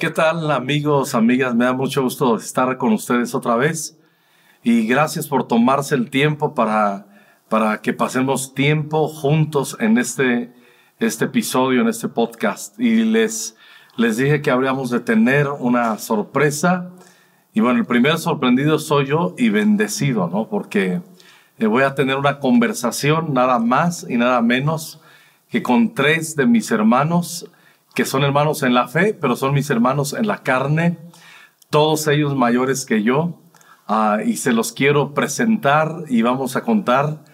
¿Qué tal amigos, amigas? Me da mucho gusto estar con ustedes otra vez y gracias por tomarse el tiempo para, para que pasemos tiempo juntos en este, este episodio, en este podcast. Y les, les dije que habríamos de tener una sorpresa. Y bueno, el primer sorprendido soy yo y bendecido, ¿no? Porque eh, voy a tener una conversación nada más y nada menos que con tres de mis hermanos, que son hermanos en la fe, pero son mis hermanos en la carne, todos ellos mayores que yo, ah, y se los quiero presentar y vamos a contar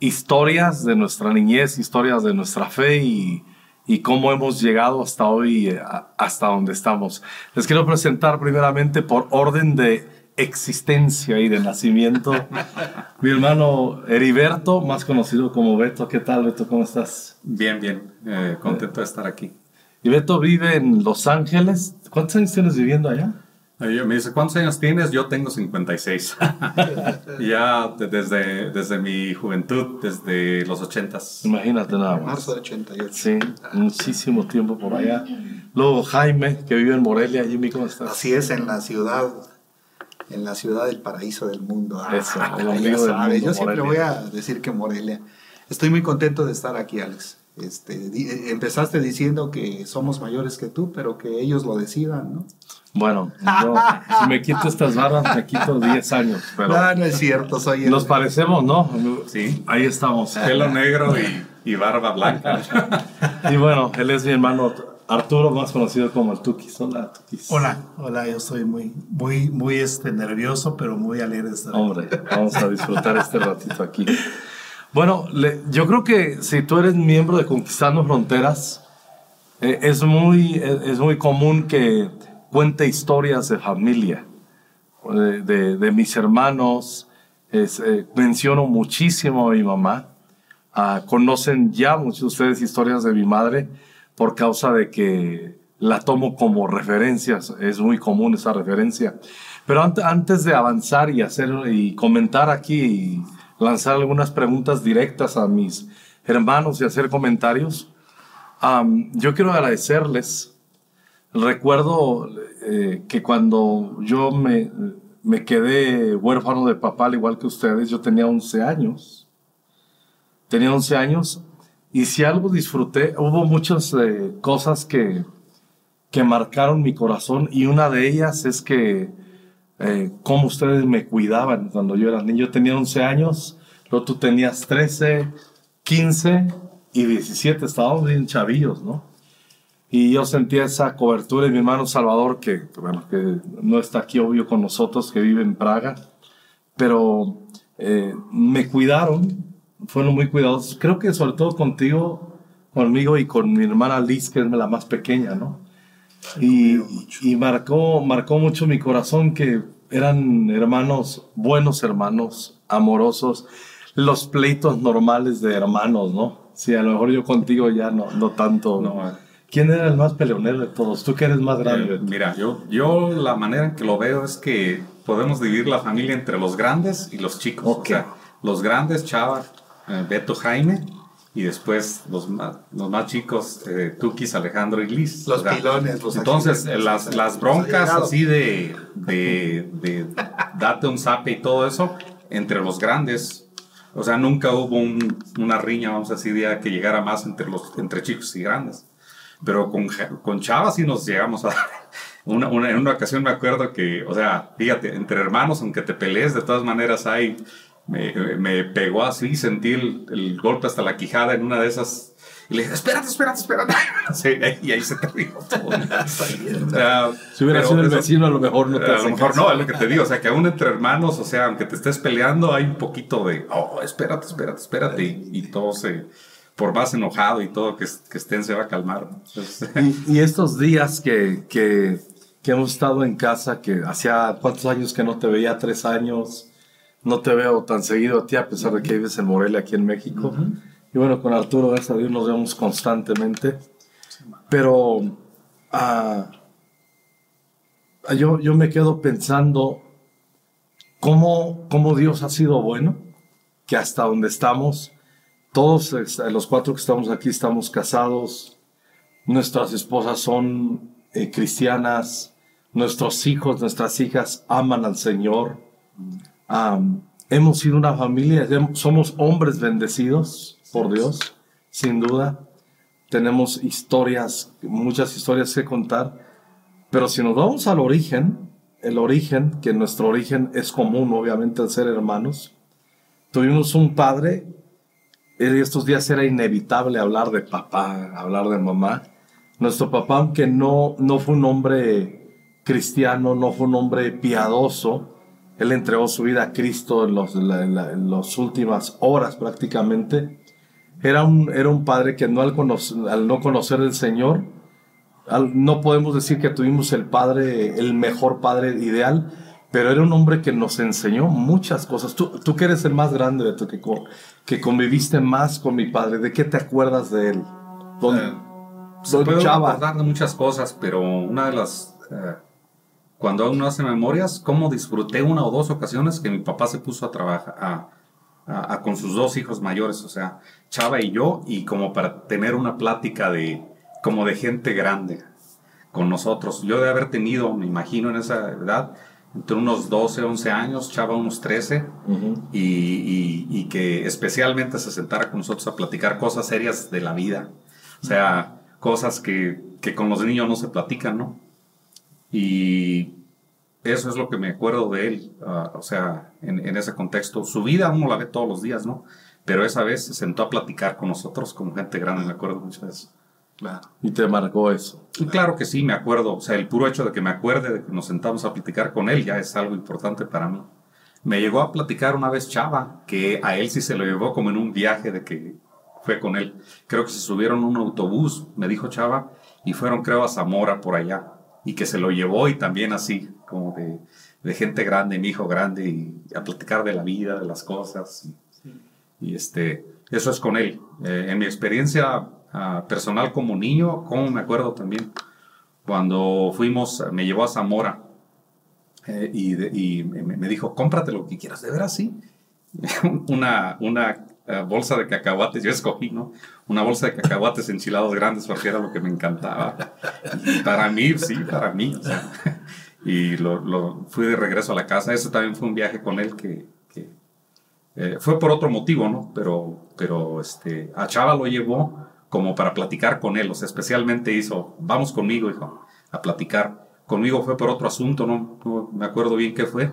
historias de nuestra niñez, historias de nuestra fe y, y cómo hemos llegado hasta hoy, eh, hasta donde estamos. Les quiero presentar primeramente por orden de existencia y de nacimiento. Mi hermano Heriberto, más conocido como Beto. ¿Qué tal, Beto? ¿Cómo estás? Bien, bien. Eh, contento de estar aquí. Y Beto vive en Los Ángeles. ¿Cuántos años tienes viviendo allá? Me dice, ¿cuántos años tienes? Yo tengo 56. ya desde, desde mi juventud, desde los 80s. Imagínate nada más. Marzo de 88. Sí, muchísimo tiempo por allá. Luego Jaime, que vive en Morelia. Jimmy, ¿cómo estás? Así es, en la ciudad, en la ciudad del paraíso del mundo. Eso, Ah, el ya ombligo del mundo, Yo siempre voy Morelia. a decir que Morelia. Estoy muy contento de estar aquí, Alex. Este, di- empezaste diciendo que somos mayores que tú, pero que ellos lo decidan, ¿no? Bueno, yo, si me quito estas barbas, me quito 10 años. Pero no, no es cierto, soy el... nos parecemos, ¿no? Sí. Ahí estamos. Pelo negro y, y barba blanca. Y bueno, él es mi hermano Arturo, más conocido como el Tukis. Hola, Tukis. Hola, hola, yo estoy muy, muy, muy este, nervioso, pero muy alegre de estar aquí. Hombre, vamos a disfrutar este ratito aquí. Bueno, le- yo creo que si tú eres miembro de Conquistando Fronteras, eh, es, muy, es, es muy común que cuente historias de familia, de, de- de mis hermanos. Es, eh, menciono muchísimo a mi mamá. Ah, conocen ya muchos de ustedes historias de mi madre por causa de que la tomo como referencia. Es muy común esa referencia. Pero ante- antes de avanzar y hacer y comentar aquí y lanzar algunas preguntas directas a mis hermanos y hacer comentarios, am, yo quiero agradecerles. Recuerdo eh, que cuando yo me, me quedé huérfano de papá, al igual que ustedes, yo tenía 11 años. Tenía 11 años y si algo disfruté, hubo muchas eh, cosas que, que marcaron mi corazón y una de ellas es que eh, cómo ustedes me cuidaban cuando yo era niño. Yo tenía 11 años, luego tú tenías 13, 15 y 17, estábamos bien chavillos, ¿no? Y yo sentía esa cobertura de mi hermano Salvador, que, que, bueno, que no está aquí obvio con nosotros, que vive en Praga, pero eh, me cuidaron, fueron muy cuidadosos. Creo que sobre todo contigo, conmigo y con mi hermana Liz, que es la más pequeña, ¿no? Y, y marcó, marcó mucho mi corazón que eran hermanos, buenos hermanos, amorosos, los pleitos normales de hermanos, ¿no? Sí, a lo mejor yo contigo ya no, no tanto. No, eh. ¿Quién era el más peleonero de todos? Tú que eres más grande. Eh, mira, yo, yo la manera en que lo veo es que podemos dividir la familia entre los grandes y los chicos. Ok. O sea, los grandes, Chava, eh, Beto, Jaime, y después los más, los más chicos, eh, Tukis, Alejandro y Liz. Los O sea, pilones, los Entonces, eh, las, las broncas así de, de, de date un zape y todo eso, entre los grandes. O sea, nunca hubo un- una riña, vamos a decir, que llegara más entre, los, entre chicos y grandes. Pero con, con Chava sí nos llegamos a dar. Una, una- en una ocasión me acuerdo que, o sea, fíjate, entre hermanos, aunque te pelees, de todas maneras hay. Me, me pegó así, sentí el, el golpe hasta la quijada en una de esas. Y le dije, espérate, espérate, espérate. Sí, y ahí se terminó todo. O sea, Si hubiera sido el vecino, a lo mejor no te a lo mejor caso. no, es lo que te digo. O sea, que aún entre hermanos, o sea, aunque te estés peleando, hay un poquito de, oh, espérate, espérate, espérate. Y, y todo se, por más enojado y todo que, que estén, se va a calmar. Y, y estos días que, que, que hemos estado en casa, que hacía cuántos años que no te veía, tres años, no te veo tan seguido a ti, a pesar de que vives en Morelia, aquí en México. Y bueno, con Arturo, gracias a Dios, nos vemos constantemente. Pero ah, yo, yo me quedo pensando cómo, cómo Dios ha sido bueno, que hasta donde estamos, todos este, los cuatro que estamos aquí estamos casados, nuestras esposas son eh, cristianas, nuestros hijos, nuestras hijas aman al Señor. Hemos sido una familia, somos hombres bendecidos por Dios, sin duda. Tenemos historias, muchas historias que contar. Pero si nos vamos al origen, el origen, que nuestro origen es común, obviamente, al ser hermanos, tuvimos un padre, en estos días era inevitable hablar de papá, hablar de mamá. Nuestro papá, aunque no, no fue un hombre cristiano, no fue un hombre piadoso, él entregó su vida a Cristo en, los- la- en la- en las últimas horas prácticamente. Era un, era un padre que no al, conocer- al no conocer el Señor, al- no podemos decir que tuvimos el padre, el mejor padre ideal, pero era un hombre que nos enseñó muchas cosas. Tú, tú que eres el más grande, Beto, que, que conviviste más con mi padre, ¿de qué te acuerdas de él? Don, Eh, don Chava. de muchas cosas, pero una de las... eh, cuando uno hace memorias, cómo disfruté una o dos ocasiones que mi papá se puso a trabajar a- a- a- con sus dos hijos mayores, o sea, Chava y yo, y como para tener una plática de como de gente grande con nosotros. Yo de haber tenido, me imagino en esa edad, entre unos 12, 11 años, Chava unos 13, Ujú. y, y- y que especialmente se sentara con nosotros a platicar cosas serias de la vida. O sea, cosas que, que con los niños no se platican, ¿no? Y eso es lo que me acuerdo de él, ah, o sea, en, en ese contexto. Su vida uno la ve todos los días, ¿no? Pero esa vez se sentó a platicar con nosotros como gente grande, me acuerdo mucho de eso. Claro. Y te marcó eso. Y claro que sí, me acuerdo. O sea, el puro hecho de que me acuerde de que nos sentamos a platicar con él ya es algo importante para mí. Me llegó a platicar una vez Chava, que a él sí se lo llevó como en un viaje de que fue con él. Creo que se subieron a un autobús, me dijo Chava, y fueron creo a Zamora por allá. Y que se lo llevó y también así, como de, de gente grande, mi hijo grande, y a platicar de la vida, de las cosas. Y, y este, eso es con él. Eh, en mi experiencia ah, personal como niño, como me acuerdo también, cuando fuimos, me llevó a Zamora eh, y, de- y me, me dijo, cómprate lo que quieras, de veras, sí. una una eh, bolsa de cacahuates, yo escogí, ¿no? Una bolsa de cacahuates enchilados grandes porque era lo que me encantaba. Para mí, sí, para mí. y lo, lo- fui de regreso a la casa. Ese también fue un viaje con él que, que, eh, fue por otro motivo, ¿no? Pero, pero este, a Chava lo llevó como para platicar con él, o sea, especialmente hizo, vamos conmigo, hijo, a platicar. Conmigo fue por otro asunto, no, no me acuerdo bien qué fue.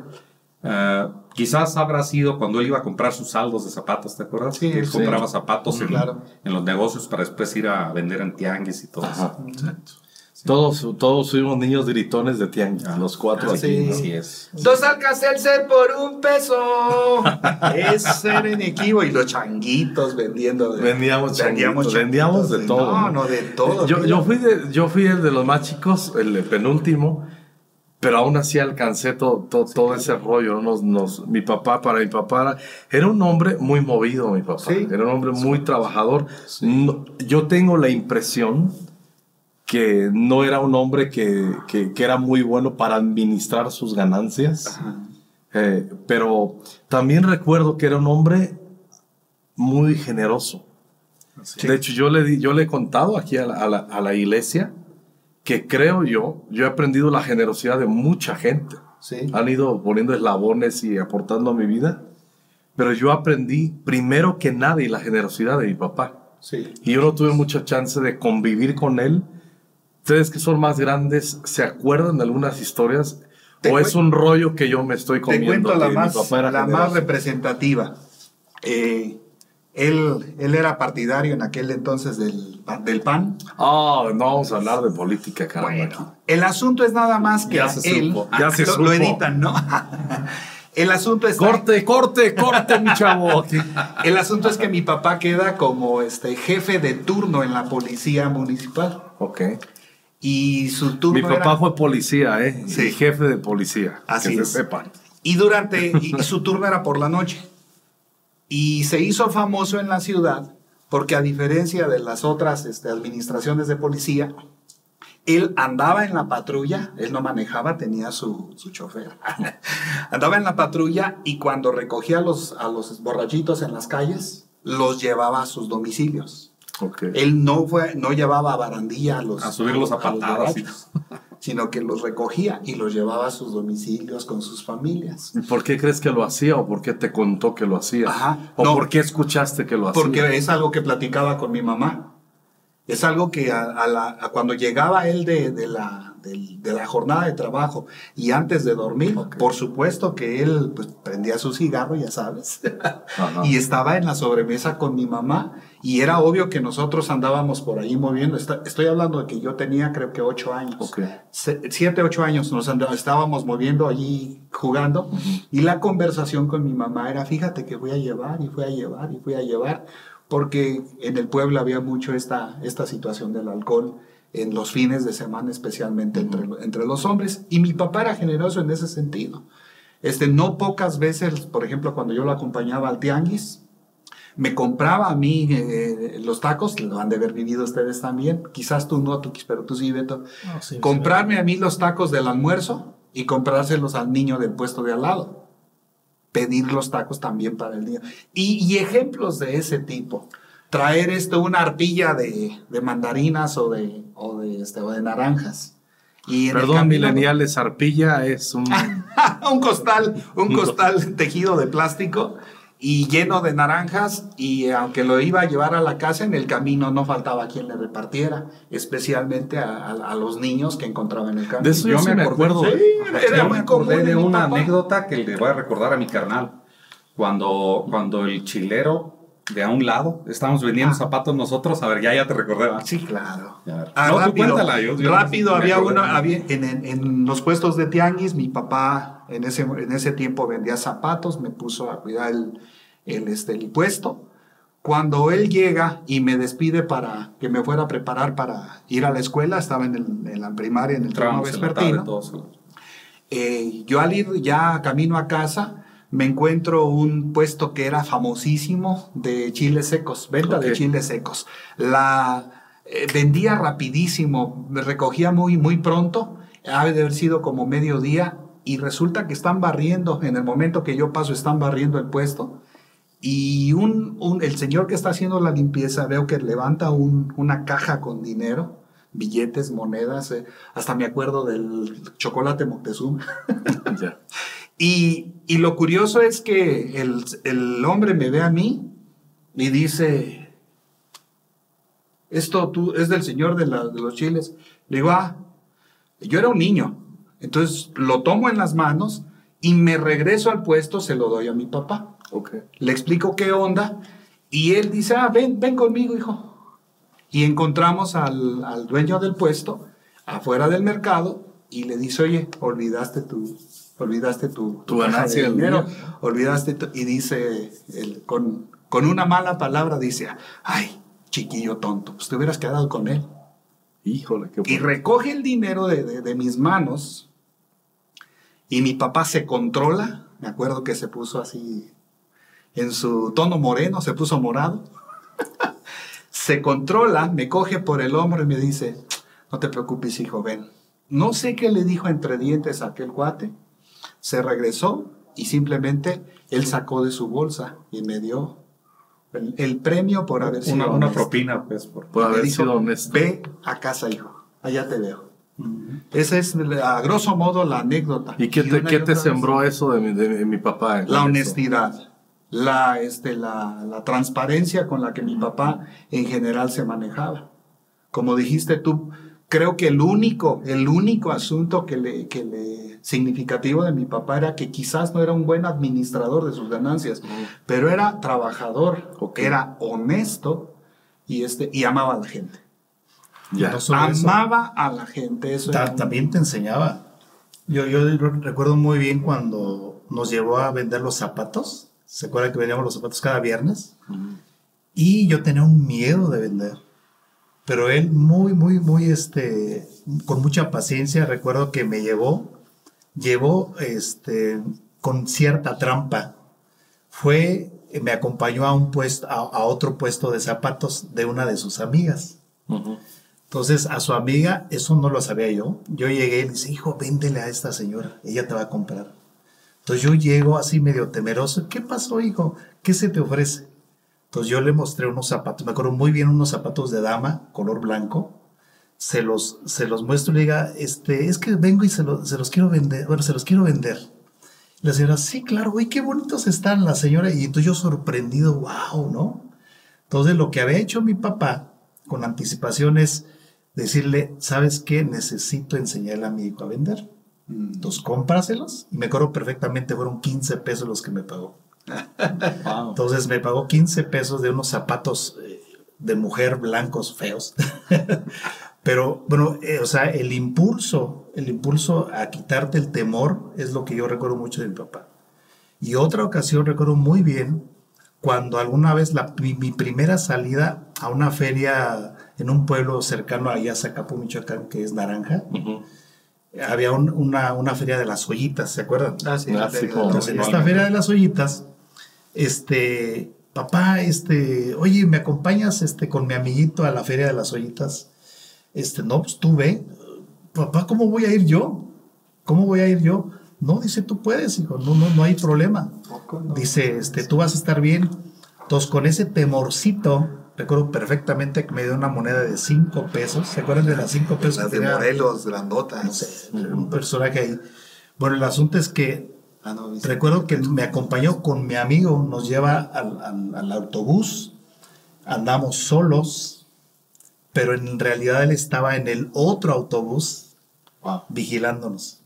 Ah, quizás habrá sido cuando él iba a comprar sus saldos de zapatos, ¿te acuerdas? Sí, que él sí. compraba zapatos en, Claro. en los negocios para después ir a vender en tianguis y todo eso. Ajá, exacto. Todos, todos fuimos niños gritones de tianguis, los cuatro sí. aquí. ¿no? Así es. Dos Alcacelser por un peso. Ese era en equivo. Y los changuitos vendiendo. de- Vendíamos changuitos, vendíamos de changuitos, todo, No, ¿no? de todo. Yo, yo, fui de, yo fui el de los más chicos, el penúltimo, pero aún así alcancé todo, todo, todo ese rollo. ¿no? Nos, nos- mi papá, para mi papá, era, un hombre muy movido, mi papá. Sí. Era un hombre muy trabajador. No- yo tengo la impresión que no era un hombre que, que- que era muy bueno para administrar sus ganancias. Eh, pero también recuerdo que era un hombre muy generoso. De hecho, yo le, di- yo le he contado aquí a la, a la- a la iglesia que creo yo, yo he aprendido la generosidad de mucha gente. Sí. Han ido poniendo eslabones y aportando a mi vida. Pero yo aprendí primero que nadie la generosidad de mi papá. Sí. Y yo no tuve mucha chance de convivir con él. Ustedes que son más grandes, ¿se acuerdan de algunas historias? Te ¿O es un rollo que yo me estoy Te comiendo? cuento la mi más, papá era la más generoso? representativa. Eh, él, él era partidario en aquel entonces del, del PAN. Ah, no vamos a hablar de política, caramba. Bueno, el asunto es nada más que Ya se él supo, ya se lo, supo. lo editan, ¿no? el asunto es Corte, corte, corte, mi chavo. el asunto es que mi papá queda como este jefe de turno en la policía municipal Ok. y su turno Mi papá era- fue policía, ¿eh? Sí. Y jefe de policía. Así que es. se sepa. Y durante, y su turno era por la noche. Y se hizo famoso en la ciudad porque a diferencia de las otras este, administraciones de policía, él andaba en la patrulla, él no manejaba, tenía su, su chofer. andaba en la patrulla y cuando recogía a los, a los borrachitos en las calles, los llevaba a sus domicilios. Él no fue, no llevaba a barandilla a los A subirlos a patadas, sí. sino que los recogía y los llevaba a sus domicilios con sus familias. ¿Y ¿Por qué crees que lo hacía o por qué te contó que lo hacía? Ajá, ¿O no. por qué escuchaste que lo hacía? Porque es algo que platicaba con mi mamá. Es algo que a, a la- a cuando llegaba él de, de la, del- de la jornada de trabajo y antes de dormir, por supuesto que él pues, prendía su cigarro, ya sabes, y estaba en la sobremesa con mi mamá y era obvio que nosotros andábamos por ahí moviendo. Está- estoy hablando de que yo tenía creo que ocho años. Ok. Se- siete, ocho años nos andá- estábamos moviendo allí jugando y la conversación con mi mamá era, fíjate que voy a llevar y fui a llevar y fui a llevar, porque en el pueblo había mucho esta, esta situación del alcohol en los fines de semana, especialmente entre, entre los hombres. Y mi papá era generoso en ese sentido. Este, no pocas veces, por ejemplo, cuando yo lo acompañaba al tianguis, me compraba a mí eh, los tacos, lo han de haber vivido ustedes también, quizás tú no, Tukis, pero tú sí, Beto. No, sí, sí. comprarme a mí los tacos del almuerzo y comprárselos al niño del puesto de al lado. Pedir los tacos también para el niño. Y, y ejemplos de ese tipo. Traer esto, una arpilla de, de mandarinas o de, o de, este, o de naranjas. Y Perdón, camino- mileniales, arpilla es un... un costal, un costal tejido de plástico y lleno de naranjas y aunque lo iba a llevar a la casa en el camino no faltaba quien le repartiera, especialmente a, a- a los niños que encontraba en el camino. De eso yo, Yo sí me acuerdo. Sí, era Yo muy me acordé de una anécdota que le voy a recordar a mi carnal. Cuando, cuando el chilero de a un lado, estábamos vendiendo Ah. zapatos nosotros, a ver, ya, ya te recordé. ¿va? Sí, claro. Ah, No, tú rápido, cuéntala, yo- yo rápido había acordé. uno, había, en, en- en los puestos de tianguis, mi papá en ese, en ese tiempo vendía zapatos, me puso a cuidar el, el, este, el puesto. Cuando él llega y me despide para que me fuera a preparar para ir a la escuela, estaba en, el- en la primaria, en el tarde vespertino. Eh, yo al ir ya camino a casa, me encuentro un puesto que era famosísimo de chiles secos, venta de chiles secos. La eh, vendía rapidísimo, me recogía muy, muy pronto, ha de haber sido como mediodía, y resulta que están barriendo, en el momento que yo paso, están barriendo el puesto. Y un, un- el señor que está haciendo la limpieza, veo que levanta un- una caja con dinero, billetes, monedas, eh, hasta me acuerdo del chocolate Moctezuma. Ya. Y, y lo curioso es que el, el hombre me ve a mí y dice, esto tú, es del señor de, la- de los chiles. Le digo, ah, yo era un niño. Entonces lo tomo en las manos y me regreso al puesto, se lo doy a mi papá. Ok. Le explico qué onda y él dice, ah, ven, ven conmigo, hijo. Y encontramos al, al dueño del puesto afuera del mercado y le dice, oye, olvidaste tu, olvidaste tu, Tu ganancia de del dinero, día". olvidaste tu-". y dice, con, con una mala palabra dice, ay, chiquillo tonto, pues te hubieras quedado con él. Híjole, qué Y recoge el dinero de, de- de mis manos y mi papá se controla, me acuerdo que se puso así en su tono moreno, se puso morado. se controla, me coge por el hombro y me dice, no te preocupes hijo, ven. No sé qué le dijo entre dientes a aquel cuate, se regresó y simplemente él sacó de su bolsa y me dio el, el premio por haber sido Una, una honesto. propina, pues. Por... Por haber dijo, sido honesto. Ve a casa, hijo. Allá te veo. Esa es, a grosso modo, la anécdota. ¿Y qué te, qué te vez, sembró eso de mi, de mi papá? en La eso? honestidad, la, este, la, la transparencia con la que mi papá en general se manejaba. Como dijiste tú, creo que el único, el único asunto que le, que le significativo de mi papá era que quizás no era un buen administrador de sus ganancias, pero era trabajador, Ok. era honesto y, este, y amaba a la gente. Ya. No solo eso, Amaba a la gente. Eso ta- también te enseñaba. Yo, yo recuerdo muy bien cuando nos llevó a vender los zapatos. ¿Se acuerda que vendíamos los zapatos cada viernes? Y yo tenía un miedo de vender. Pero él muy, muy, muy, este, con mucha paciencia, recuerdo que me llevó, llevó, este, con cierta trampa. Fue, me acompañó a un puesto, a, a otro puesto de zapatos de una de sus amigas. Entonces, a su amiga, eso no lo sabía yo. Yo llegué y le dije, hijo, véndele a esta señora, ella te va a comprar. Entonces yo llego así medio temeroso, ¿qué pasó, hijo? ¿Qué se te ofrece? Entonces yo le mostré unos zapatos, me acuerdo muy bien unos zapatos de dama, color blanco. Se los, se los muestro y le diga, este, es que vengo y se, se los quiero vender, bueno, se los quiero vender. La señora, sí, claro, güey, qué bonitos están la señora. Y entonces yo sorprendido, wow, ¿no? Entonces lo que había hecho mi papá con anticipación es decirle, ¿sabes qué? Necesito enseñarle a mi hijo a vender. Mm. Entonces cómpraselos. Y me acuerdo perfectamente, fueron 15 pesos los que me pagó. Entonces me pagó 15 pesos de unos zapatos eh, de mujer blancos feos. Pero bueno, eh, o sea, el impulso, el impulso a quitarte el temor es lo que yo recuerdo mucho de mi papá. Y otra ocasión recuerdo muy bien cuando alguna vez la, mi, primera salida a una feria en un pueblo cercano a Zacapu, Michoacán, que es Naranja, había una, una, feria de las ollitas, ¿se acuerdan? Ah, sí, Entonces, en esta feria de las ollitas, este, papá, este, oye, ¿me acompañas este, con mi amiguito a la feria de las ollitas? Este, no, pues tú ve. Papá, ¿cómo voy a ir yo? ¿Cómo voy a ir yo? No, dice, tú puedes, hijo, no, no, no hay problema. Dice, este, tú vas a estar bien. Entonces, con ese temorcito, recuerdo perfectamente que me dio una moneda de 5 pesos. ¿Se acuerdan de las 5 pesos? Las de Morelos, grandotas. No sé, un personaje ahí. Bueno, el asunto es que ah, recuerdo que me acompañó con mi amigo, nos lleva al, al autobús, andamos solos, pero en realidad él estaba en el otro autobús vigilándonos.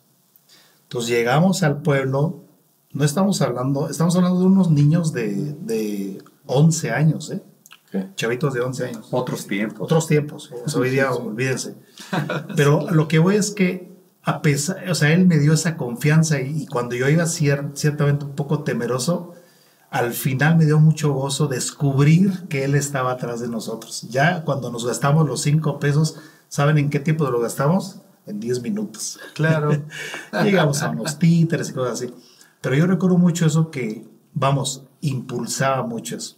Entonces llegamos al pueblo, no estamos hablando, estamos hablando de unos niños de, de 11 años, ¿eh? Chavitos de 11 años. Otros tiempos. Otros tiempos. hoy día, olvídense. Pero lo que voy es que, a pesar, o sea, él me dio esa confianza y, cuando yo iba ciertamente un poco temeroso, al final me dio mucho gozo descubrir que él estaba atrás de nosotros. Ya cuando nos gastamos los 5 pesos, ¿saben en qué tiempo lo gastamos? en 10 minutos. Claro. Llegamos a unos títeres y cosas así. Pero yo recuerdo mucho eso que, vamos, impulsaba mucho eso.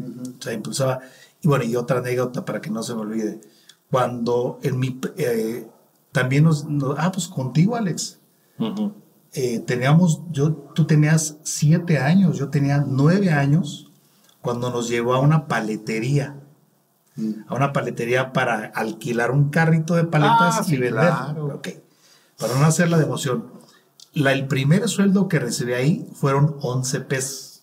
O sea, impulsaba. Y bueno, y otra anécdota para que no se me olvide. Cuando en mi. Eh, también nos, Ah, pues contigo, Alex. Eh, teníamos. Yo, tú tenías siete años, yo tenía nueve años cuando nos llevó a una paletería a una paletería para alquilar un carrito de paletas ah, y vender. Para no hacer la democión. La, el primer sueldo que recibí ahí fueron 11 pesos.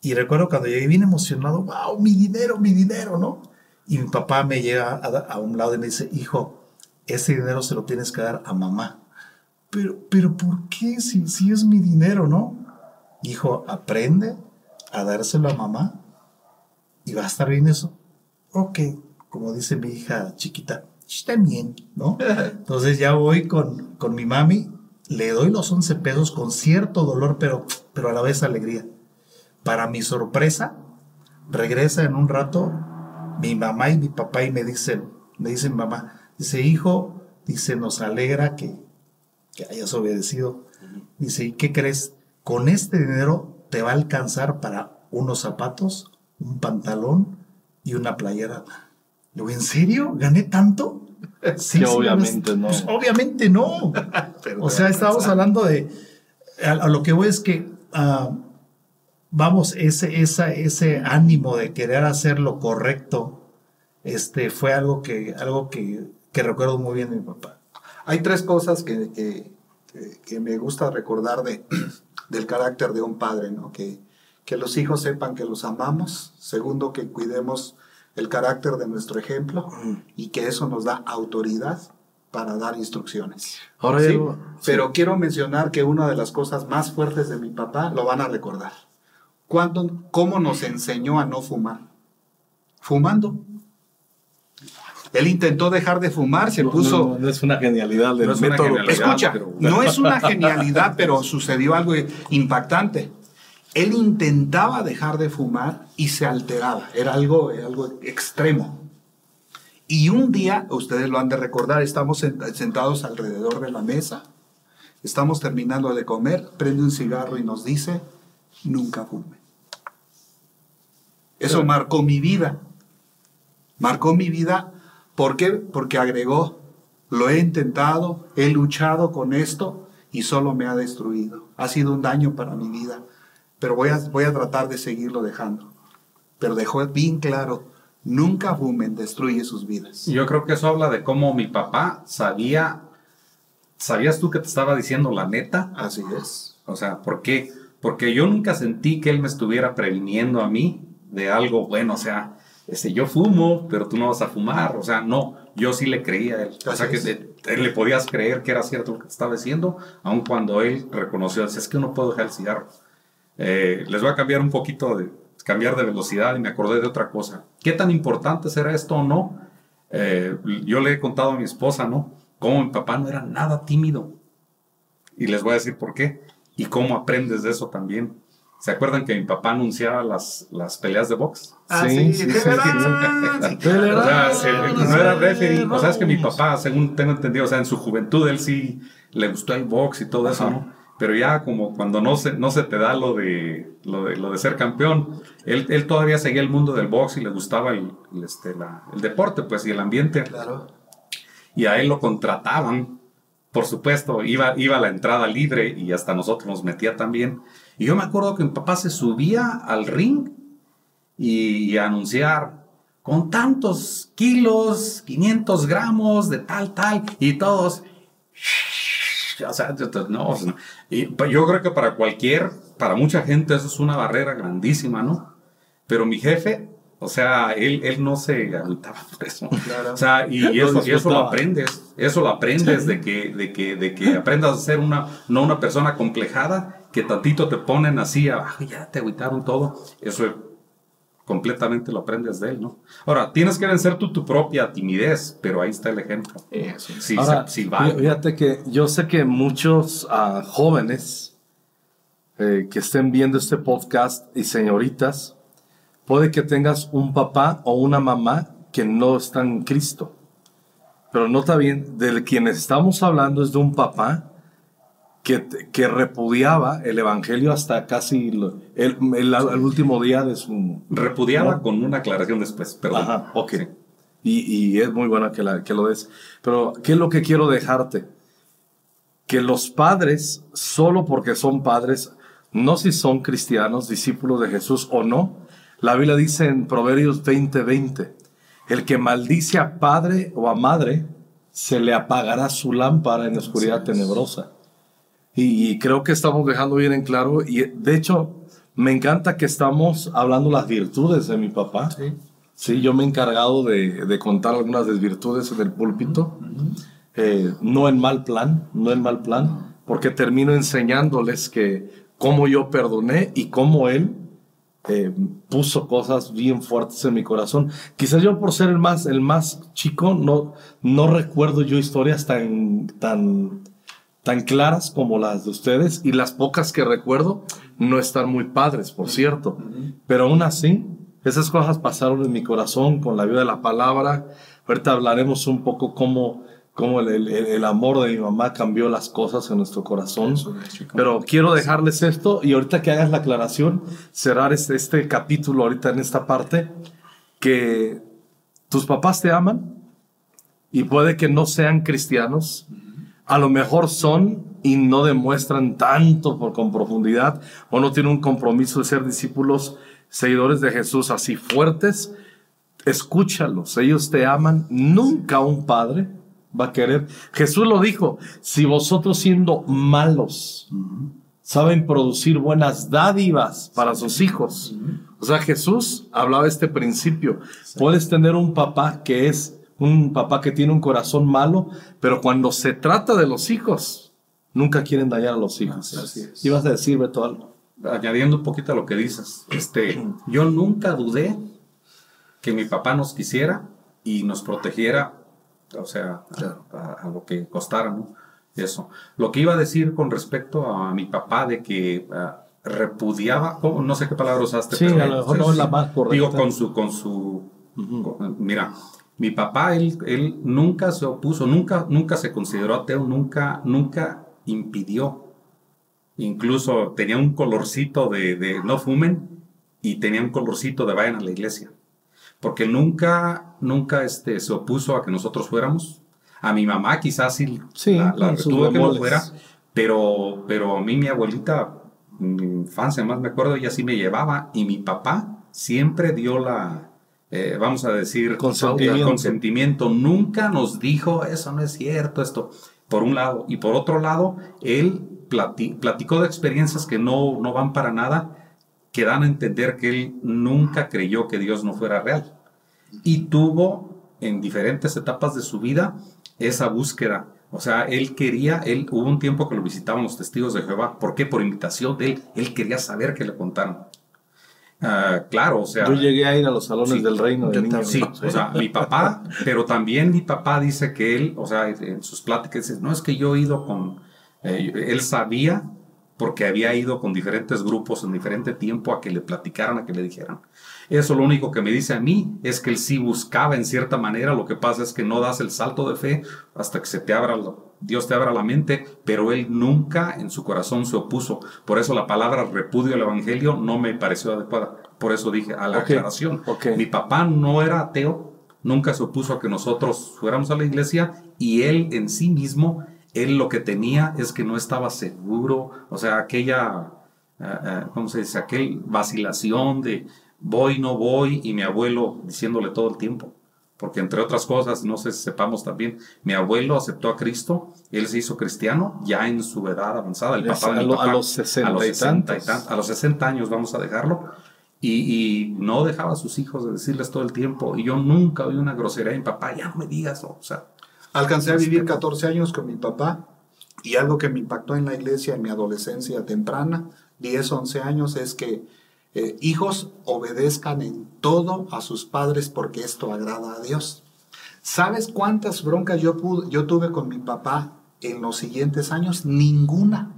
Y recuerdo cuando llegué bien emocionado, wow, mi dinero, mi dinero, ¿no? Y mi papá me llega a, un lado y me dice, hijo, ese dinero se lo tienes que dar a mamá. Pero, pero ¿por qué? Si, si es mi dinero, ¿no? Hijo, aprende a dárselo a mamá y va a estar bien eso ok, como dice mi hija chiquita, está bien, ¿no? Entonces ya voy con, con mi mami, le doy los 11 pesos con cierto dolor, pero, pero a la vez alegría. Para mi sorpresa, regresa en un rato mi mamá y mi papá y me dicen, me dicen mamá, dice hijo, dice nos alegra que, que hayas obedecido. Dice, ¿y qué crees? Con este dinero te va a alcanzar para unos zapatos, un pantalón y una playera. Luego, ¿en serio? ¿Gané tanto? Sí, obviamente no. Pues, obviamente no. o sea, estábamos hablando de. A, lo que voy es que. Ah, vamos, ese, esa, ese ánimo de querer hacer lo correcto este, fue algo que, algo que, que recuerdo muy bien de mi papá. Hay tres cosas que, que, que me gusta recordar de, del carácter de un padre, ¿no? Que, que los hijos sepan que los amamos, segundo, que cuidemos el carácter de nuestro ejemplo y que eso nos da autoridad para dar instrucciones. Ahora Pero quiero mencionar que una de las cosas más fuertes de mi papá lo van a recordar. ¿Cuándo, ¿Cómo nos enseñó a no fumar? Fumando. Él intentó dejar de fumar, se puso... No, es una genialidad del método. Escucha, no es una genialidad, pero sucedió algo impactante él intentaba dejar de fumar y se alteraba. Era algo, algo extremo. Y un día, ustedes lo han de recordar, estamos sentados alrededor de la mesa, estamos terminando de comer, prende un cigarro y nos dice, nunca fume. Eso marcó mi vida. Marcó mi vida, ¿por qué? Porque agregó, lo he intentado, he luchado con esto y solo me ha destruido. Ha sido un daño para mi vida pero voy a, voy a tratar de seguirlo dejando. pero dejó bien claro, nunca fumen, destruye sus vidas. Yo creo que eso habla de cómo mi papá sabía, ¿sabías tú que te estaba diciendo la neta? Así es. O sea, ¿por qué? Porque yo nunca sentí que él me estuviera previniendo a mí de algo bueno, o sea, este, yo fumo, pero tú no vas a fumar, o sea, no, yo sí le creía a él. O sea, que te- le podías creer que era cierto lo que te estaba diciendo, aun cuando él reconoció, decía, es que no puedo dejar el cigarro. Eh, les voy a cambiar un poquito de, cambiar de velocidad y me acordé de otra cosa. ¿Qué tan importante será esto o no? Eh, yo le he contado a mi esposa, ¿no? Cómo mi papá no era nada tímido. Y les voy a decir por qué. Y cómo aprendes de eso también. ¿Se acuerdan que mi papá anunciaba las, las peleas de box? Ah, Sí, sí, sí, sí, O sea, se- no era referee. O sea, es que mi papá, según tengo entendido, o sea, en su juventud él sí le gustó el box y todo eso, Ajá. ¿no? Pero ya como cuando no se, no se te da lo de, lo de, lo de ser campeón, él, él todavía seguía el mundo del box y le gustaba el, el, este, la- el deporte, pues, y el ambiente. Claro. Y a él lo contrataban, por supuesto, iba, iba a la entrada libre y hasta nosotros nos metía también. Y yo me acuerdo que mi papá se subía al ring y, y a anunciar con tantos kilos, 500 gramos de tal, tal, y todos. O sea, no, o sea, y pa- yo creo que para cualquier, para mucha gente eso es una barrera grandísima, ¿no? Pero mi jefe, o sea, él, él no se agüitaba por eso. Claro. O sea, y, eso, y eso lo aprendes, eso lo aprendes de que, de que, de que aprendas a ser una, no una persona complejada, que tantito te ponen así abajo, y ya te agüitaron todo. Eso completamente lo aprendes de él, ¿no? Ahora, tienes que vencer tú tu propia timidez, pero ahí está el ejemplo. Eso. Sí, Ahora, sí, vale. fíjate que yo sé que muchos ah, jóvenes eh, que estén viendo este podcast y señoritas, puede que tengas un papá o una mamá que no está en Cristo. Pero nota bien, de quienes estamos hablando es de un papá que, que repudiaba el evangelio hasta casi lo- el, el- el último día de su... Repudiaba ¿no? con una aclaración después, perdón. Ajá, ok. Sí. Y, y es muy bueno que, la- que lo des. Pero, ¿qué es lo que quiero dejarte? Que los padres, solo porque son padres, no si son cristianos, discípulos de Jesús o no, la Biblia dice en Proverbios 20:20, el que maldice a padre o a madre, se le apagará su lámpara en la oscuridad tenebrosa. Y, y creo que estamos dejando bien en claro, y de hecho, me encanta que estamos hablando las virtudes de mi papá. Sí. Sí, yo me he encargado de, de contar algunas desvirtudes en el púlpito, eh, no en mal plan, no en mal plan, porque termino enseñándoles que cómo yo perdoné y cómo él eh, puso cosas bien fuertes en mi corazón. Quizás yo por ser el más, el más chico no, no recuerdo yo historias tan, tan, tan claras como las de ustedes y las pocas que recuerdo no están muy padres, por cierto. Pero aún así, esas cosas pasaron en mi corazón con la ayuda de la palabra. Ahorita hablaremos un poco cómo, cómo el, el- el amor de mi mamá cambió las cosas en nuestro corazón. Pero quiero dejarles esto y ahorita que hagas la aclaración, cerrar este, este capítulo ahorita en esta parte, que tus papás te aman y puede que no sean cristianos, a lo mejor son y no demuestran tanto por, con profundidad o no tienen un compromiso de ser discípulos, seguidores de Jesús así fuertes, escúchalos, ellos te aman, nunca un padre va a querer. Jesús lo dijo, si vosotros siendo malos saben producir buenas dádivas para sus hijos. O sea, Jesús hablaba de este principio. Puedes tener un papá que es un papá que tiene un corazón malo, pero cuando se trata de los hijos, nunca quieren dañar a los hijos. Así es. Ibas a decir, Beto, algo. añadiendo un poquito a lo que dices, este, yo nunca dudé que mi papá nos quisiera y nos protegiera, o sea, a, a- a lo que costara, ¿no? Eso. Lo que iba a decir con respecto a mi papá de que ah, repudiaba, ¿cómo? no sé qué palabra usaste. Sí, pero- a lo mejor no es la más correcta. Digo, con su, con su, con- mira, mi papá, él, él nunca se opuso, nunca, nunca se consideró ateo, nunca, nunca impidió Incluso tenía un colorcito de, de no fumen y tenía un colorcito de vayan a la iglesia. Porque nunca, nunca este, se opuso a que nosotros fuéramos. A mi mamá quizás sí, Sí, la, la retuvo que no fuera, pero, pero a mí mi abuelita, mi infancia más me acuerdo, ella sí me llevaba y mi papá siempre dio la, eh, vamos a decir, Consentimiento. el consentimiento. Nunca nos dijo, eso no es cierto, esto, por un lado. Y por otro lado, él plati- platicó de experiencias que no, no van para nada, que dan a entender que él nunca creyó que Dios no fuera real. Y tuvo en diferentes etapas de su vida esa búsqueda. O sea, él quería, él hubo un tiempo que lo visitaban los testigos de Jehová. ¿Por qué? Por invitación de él. Él quería saber que le contaran. Ah, claro, o sea. Yo llegué a ir a los salones Sí, del reino de. Sí, o sea, mi papá, pero también mi papá dice que él, o sea, en sus pláticas, dice, no es que yo he ido con, eh, él sabía porque había ido con diferentes grupos en diferente tiempo a que le platicaran, a que le dijeran. Eso lo único que me dice a mí es que él sí buscaba en cierta manera, lo que pasa es que no das el salto de fe hasta que se te abra, la- Dios te abra la mente, pero él nunca en su corazón se opuso. Por eso la palabra repudio al evangelio no me pareció adecuada. Por eso dije a la Ok, aclaración. Mi papá no era ateo, nunca se opuso a que nosotros fuéramos a la iglesia y él en sí mismo, él lo que tenía es que no estaba seguro, o sea, aquella, eh, eh, ¿cómo se dice? Aquel vacilación de voy, no voy y mi abuelo diciéndole todo el tiempo. Porque entre otras cosas, no sé si sepamos también, mi abuelo aceptó a Cristo, él se hizo cristiano ya en su edad avanzada. El papá, a lo- a papá, los 60 a los y 60 y tantos. tan- a los 60 años vamos a dejarlo. Y, y no dejaba a sus hijos de decirles todo el tiempo. Y yo nunca oí una grosería mi papá, ya no me digas. O sea, Alcancé a vivir 14 años con mi papá y algo que me impactó en la iglesia en mi adolescencia temprana, 10, 11 años, es que eh, hijos obedezcan en todo a sus padres porque esto agrada a Dios. ¿Sabes cuántas broncas yo, pude- yo tuve con mi papá en los siguientes años? Ninguna.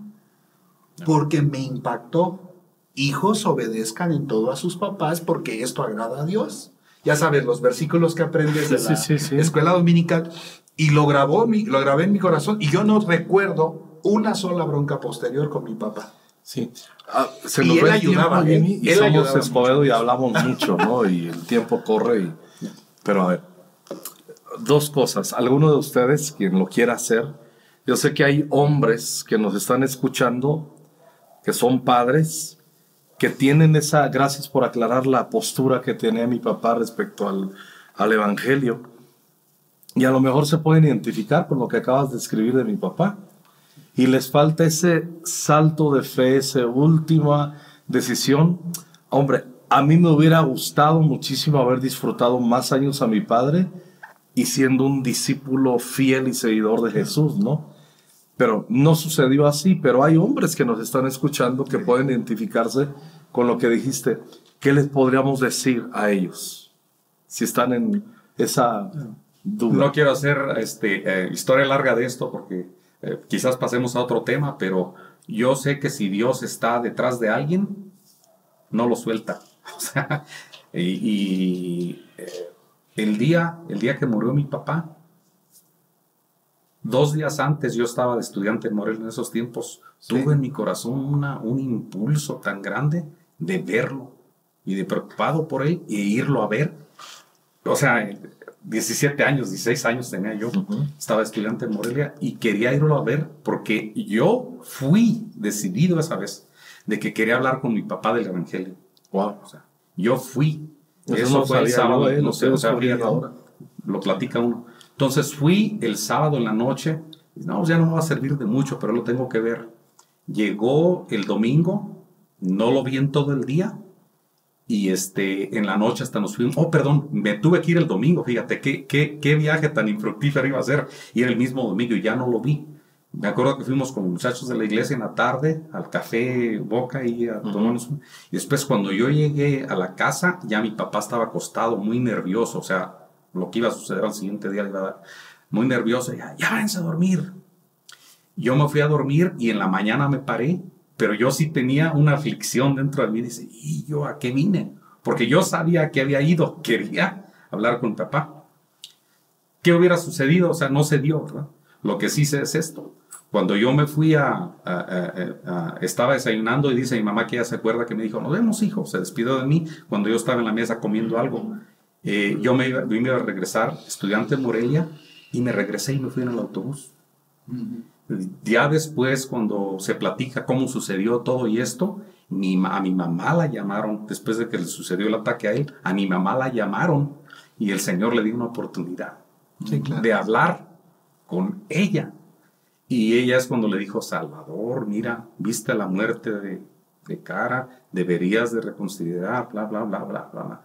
Porque me impactó. Hijos obedezcan en todo a sus papás porque esto agrada a Dios. Ya sabes, los versículos que aprendes de Sí, la sí, sí. escuela dominical. Y lo, grabó mi- lo grabé en mi corazón. Y yo no recuerdo una sola bronca posterior con mi papá. Sí. Ah, se Y nos él el tiempo, ayudaba, y Él somos ayudaba Escobedo y hablamos mucho, ¿no? Y el tiempo corre. y- Pero a ver, dos cosas. Alguno de ustedes, quien lo quiera hacer, yo sé que hay hombres que nos están escuchando, que son padres, que tienen esa, gracias por aclarar la postura que tenía mi papá respecto al, al Evangelio. Y a lo mejor se pueden identificar con lo que acabas de escribir de mi papá y les falta ese salto de fe, esa última decisión. Hombre, a mí me hubiera gustado muchísimo haber disfrutado más años a mi padre y siendo un discípulo fiel y seguidor de Jesús, ¿no? Pero no sucedió así, pero hay hombres que nos están escuchando que pueden identificarse con lo que dijiste. ¿Qué les podríamos decir a ellos si están en esa no quiero hacer este, eh, historia larga de esto porque eh, quizás pasemos a otro tema, pero yo sé que si Dios está detrás de alguien, no lo suelta. O sea, y, y, eh, el, día, el día que murió mi papá, dos días antes yo estaba de estudiante en Morelia en esos tiempos, tuve en mi corazón una, un impulso tan grande de verlo y de preocupado por él e irlo a ver. O sea, 17 años, 16 años tenía yo, estaba estudiante en Morelia y quería irlo a ver porque yo fui decidido esa vez de que quería hablar con mi papá del Evangelio. Wow. O sea, yo fui. Eso Eso, no fue el sábado. eh, no lo sé, o sea, ahora. Lo platica uno. Entonces fui el sábado en la noche. y No, ya no me va a servir de mucho, pero lo tengo que ver. Llegó el domingo, no lo vi en todo el día. Y este, en la noche hasta nos fuimos. Oh, perdón, me tuve que ir el domingo. Fíjate qué, qué, qué viaje tan infructífero iba a ser. Ir el mismo domingo y ya no lo vi. Me acuerdo que fuimos con muchachos de la iglesia en la tarde al café Boca y a tomarnos un- Y después cuando yo llegué a la casa, ya mi papá estaba acostado, muy nervioso. O sea, lo que iba a suceder al siguiente día le iba a dar. Muy nervioso. Ya, ya váyanse a dormir. Yo me fui a dormir y en la mañana me paré, pero yo sí tenía una aflicción dentro de mí. Dice, ¿y yo a qué vine? Porque yo sabía que había ido, quería hablar con papá. ¿Qué hubiera sucedido? O sea, no se dio, ¿verdad? Lo que sí sé es esto. Cuando yo me fui a, estaba desayunando y dice mi mamá que ella se acuerda que me dijo, nos vemos hijo, se despidió de mí cuando yo estaba en la mesa comiendo algo. Eh, yo me iba, me a regresar, estudiante en Morelia, y me regresé y me fui en el autobús. Ya después, cuando se platica cómo sucedió todo y esto, Mi, a mi mamá la llamaron, después de que le sucedió el ataque a él, a mi mamá la llamaron y el Señor le dio una oportunidad de hablar con ella. Y ella es cuando le dijo, Salvador, mira, viste la muerte de, de cara, deberías de reconsiderar, bla, bla, bla, bla, bla.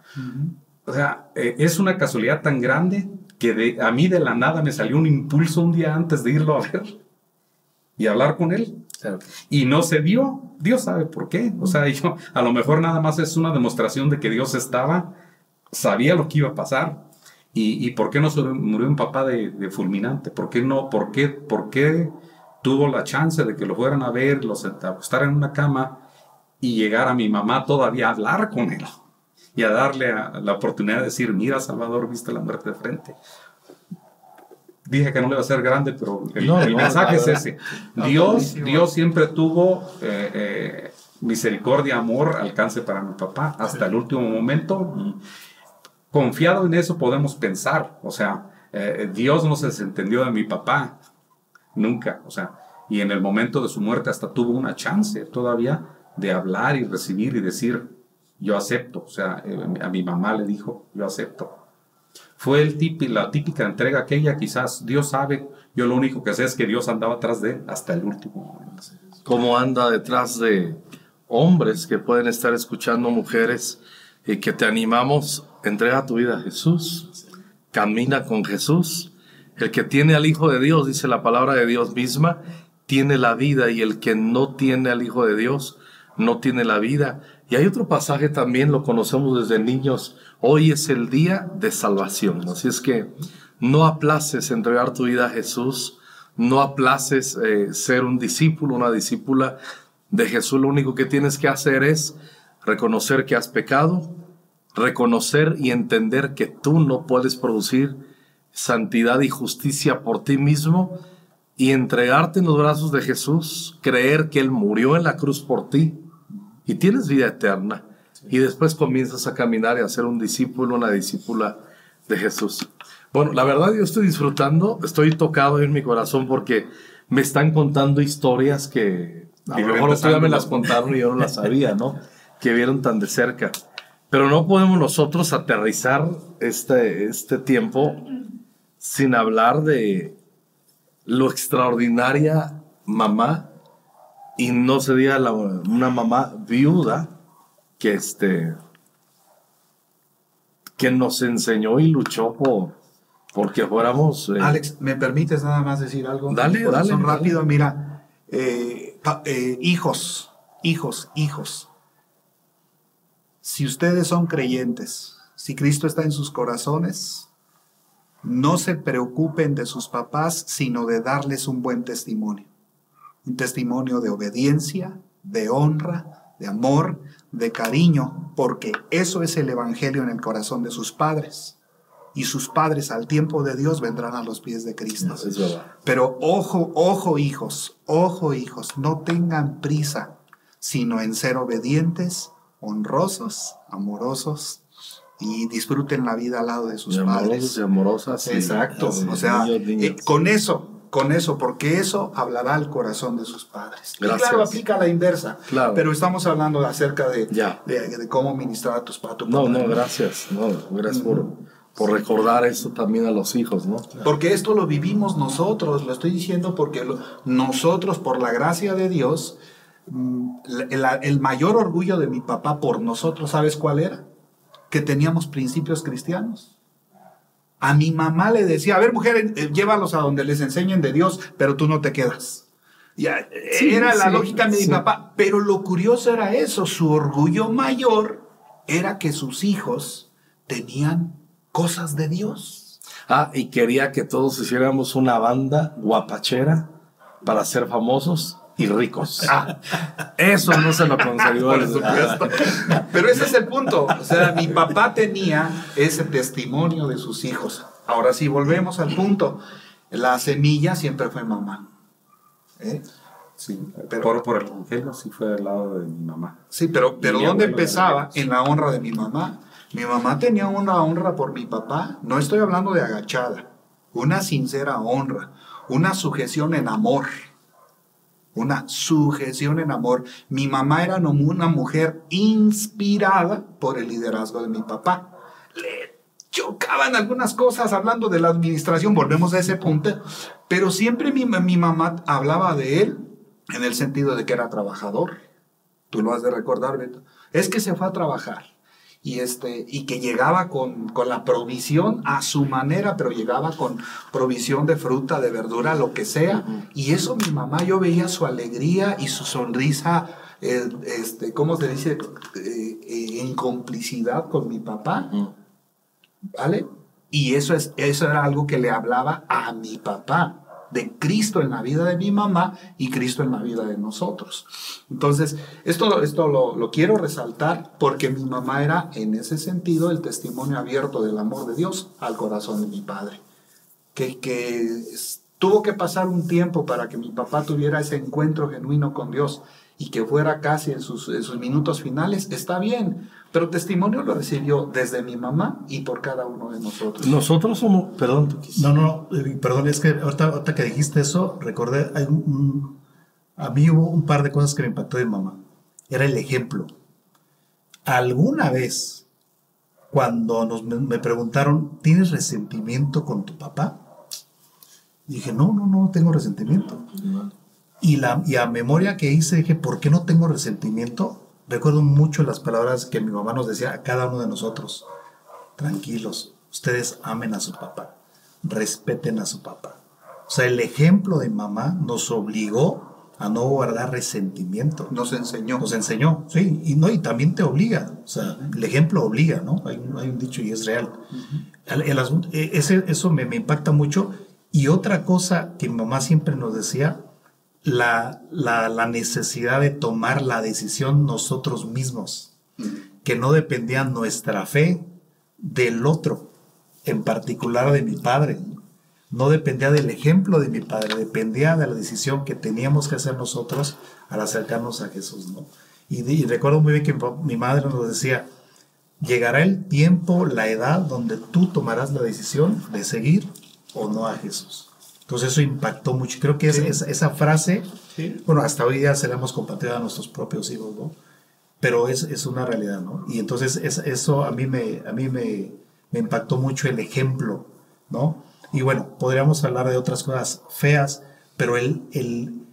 O sea, eh, es una casualidad tan grande que de, a mí de la nada me salió un impulso un día antes de irlo a ver y hablar con él. Y no se dio. Dios sabe por qué. O sea, yo, a lo mejor nada más es una demostración de que Dios estaba, sabía lo que iba a pasar. ¿Y, y por qué no se murió un papá de, de, fulminante? ¿Por qué no? ¿Por qué, ¿Por qué tuvo la chance de que lo fueran a ver, los estar en una cama y llegar a mi mamá todavía a hablar con él? Y a darle la oportunidad de decir, mira, Salvador, viste la muerte de frente dije que no le va a ser grande, pero el, mensaje es ese. Dios, Dios siempre tuvo eh, eh, misericordia, amor, alcance para mi papá hasta el último momento. confiado en eso podemos pensar, o sea, eh, Dios no se desentendió de mi papá, nunca, o sea, y en el momento de su muerte hasta tuvo una chance todavía de hablar y recibir y decir, yo acepto, o sea, a mi mamá le dijo, yo acepto. Fue el la típica entrega aquella, quizás Dios sabe, yo lo único que sé es que Dios andaba atrás de él hasta el último momento. Como anda detrás de hombres que pueden estar escuchando mujeres y que te animamos, entrega tu vida a Jesús, camina con Jesús. El que tiene al Hijo de Dios, dice la palabra de Dios misma, tiene la vida y el que no tiene al Hijo de Dios no tiene la vida. Y hay otro pasaje también, lo conocemos desde niños, Hoy es el día de salvación. Así es que no aplaces entregar tu vida a Jesús, no aplaces eh, ser un discípulo, una discípula de Jesús. Lo único que tienes que hacer es reconocer que has pecado, reconocer y entender que tú no puedes producir santidad y justicia por ti mismo y entregarte en los brazos de Jesús, creer que Él murió en la cruz por ti y tienes vida eterna y después comienzas a caminar y a ser un discípulo, una discípula de Jesús. Bueno, la verdad yo estoy disfrutando, estoy tocado en mi corazón porque me están contando historias que a lo mejor ustedes me las contaron y yo no las sabía, ¿no? Que vieron tan de cerca. Pero no podemos nosotros aterrizar este, este tiempo sin hablar de lo extraordinaria mamá y no se diga una mamá viuda que este que nos enseñó y luchó por porque fuéramos eh, Alex me permites nada más decir algo dale dale rápido mira eh, eh, hijos hijos hijos. Si ustedes son creyentes si Cristo está en sus corazones no se preocupen de sus papás sino de darles un buen testimonio. Un testimonio de obediencia de honra de amor, de cariño, porque eso es el Evangelio en el corazón de sus padres. Y sus padres al tiempo de Dios vendrán a los pies de Cristo. Pero ojo, ojo hijos, ojo hijos, no tengan prisa, sino en ser obedientes, honrosos, amorosos y disfruten la vida al lado de sus padres. Y amorosas. Exacto. o sea, eh, con eso con eso, porque eso hablará al corazón de sus padres. Gracias. claro, aplica la inversa. Claro. Pero estamos hablando acerca de, de, cómo ministrar a tus padres. No, no, gracias. No, gracias por, por, recordar eso también a los hijos, ¿no? Porque esto lo vivimos nosotros, lo estoy diciendo porque nosotros, por la gracia de Dios, mm, el, el mayor orgullo de mi papá por nosotros, ¿sabes cuál era? Que teníamos principios cristianos. A mi mamá le decía, a ver, mujer, eh, llévalos a donde les enseñen de Dios, pero tú no te quedas. Ya, era la lógica de mi papá. Pero lo curioso era eso, su orgullo mayor era que sus hijos tenían cosas de Dios. Ah, y quería que todos hiciéramos una banda guapachera para ser famosos y ricos. Ah, eso no se lo concedió. Pero ese es el punto. O sea, mi papá tenía ese testimonio de sus hijos. Ahora sí, volvemos al punto. La semilla siempre fue mamá. ¿Eh? Sí, pero, por, el evangelio sí fue al lado de mi mamá. Sí, pero, pero ¿dónde empezaba? En la honra de mi mamá. Mi mamá tenía una honra por mi papá. No estoy hablando de agachada. Una sincera honra. Una sujeción en amor una sujeción en amor. Mi mamá era una mujer inspirada por el liderazgo de mi papá. Le chocaban algunas cosas hablando de la administración, volvemos a ese punto, pero siempre mi, mamá hablaba de él en el sentido de que era trabajador. Tú lo has de recordar, Beto. Es que se fue a trabajar y, este, y que llegaba con, con, la provisión a su manera, pero llegaba con provisión de fruta, de verdura, lo que sea. Y eso mi mamá, yo veía su alegría y su sonrisa, eh, este, ¿cómo se dice? Eh, eh, en complicidad con mi papá. ¿Vale? Y eso, es, eso era algo que le hablaba a mi papá de Cristo en la vida de mi mamá y Cristo en la vida de nosotros. Entonces, esto, esto lo, quiero resaltar porque mi mamá era en ese sentido el testimonio abierto del amor de Dios al corazón de mi padre. Que, que tuvo que pasar un tiempo para que mi papá tuviera ese encuentro genuino con Dios y que fuera casi en sus, en sus minutos finales, está bien, pero testimonio lo recibió desde mi mamá y por cada uno de nosotros. Nosotros somos, perdón, No, no, eh, perdón, es que ahorita, que dijiste eso, recordé, hay un, a mí hubo un par de cosas que me impactó de mi mamá. Era el ejemplo. Alguna vez, cuando nos, me preguntaron, ¿tienes resentimiento con tu papá? Dije, no, no, no tengo resentimiento. Y, la, y a memoria que hice, dije, ¿por qué no tengo resentimiento? Recuerdo mucho las palabras que mi mamá nos decía a cada uno de nosotros. Tranquilos, ustedes amen a su papá, respeten a su papá. O sea, el ejemplo de mamá nos obligó a no guardar resentimiento. Nos enseñó. Nos enseñó, sí, y, no, y también te obliga. O sea, el ejemplo obliga, ¿no? Hay, un dicho y es real. el, e, ese, eso me, me impacta mucho. Y otra cosa que mi mamá siempre nos decía, la, la, necesidad de tomar la decisión nosotros mismos, que no dependía nuestra fe del otro, en particular de mi padre. No dependía del ejemplo de mi padre, dependía de la decisión que teníamos que hacer nosotros al acercarnos a Jesús. ¿no? Y, recuerdo muy bien que mi madre nos decía, llegará el tiempo, la edad donde tú tomarás la decisión de seguir o no a Jesús. Entonces eso impactó mucho. Creo que esa frase, bueno, hasta hoy día se la hemos compartido a nuestros propios hijos, ¿no? Pero es, es una realidad, ¿no? Y entonces eso a mí, me, a mí me, me, impactó mucho el ejemplo, ¿no? Y bueno, podríamos hablar de otras cosas feas, pero el, el,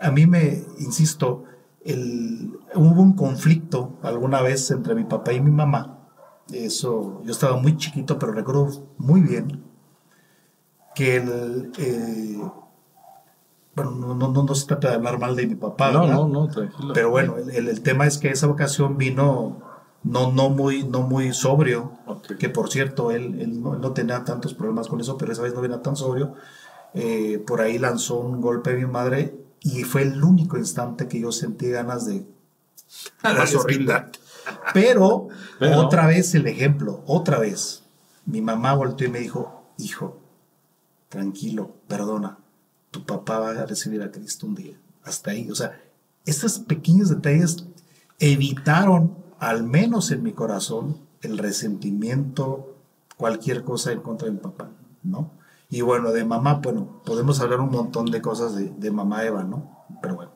a mí me, insisto, el, hubo un conflicto alguna vez entre mi papá y mi mamá. Eso, yo estaba muy chiquito, pero recuerdo muy bien que el... Eh, bueno, no, no, no, se trata de hablar mal de mi papá, no, no, no, tranquilo. Pero bueno, el, el, tema es que esa ocasión vino no, no, muy, no muy sobrio, que por cierto, él, él, no, tenía tantos problemas con eso, pero esa vez no venía tan sobrio. Eh, por ahí lanzó un golpe a mi madre y fue el único instante que yo sentí ganas de... Pero, pero otra vez el ejemplo, otra vez. Mi mamá volteó y me dijo, hijo, tranquilo, perdona, tu papá va a recibir a Cristo un día. Hasta ahí, o sea, estos pequeños detalles evitaron, al menos en mi corazón, el resentimiento, cualquier cosa en contra de mi papá, ¿no? Y bueno, de mamá, bueno, podemos hablar un montón de cosas de, mamá Eva, ¿no? Pero bueno.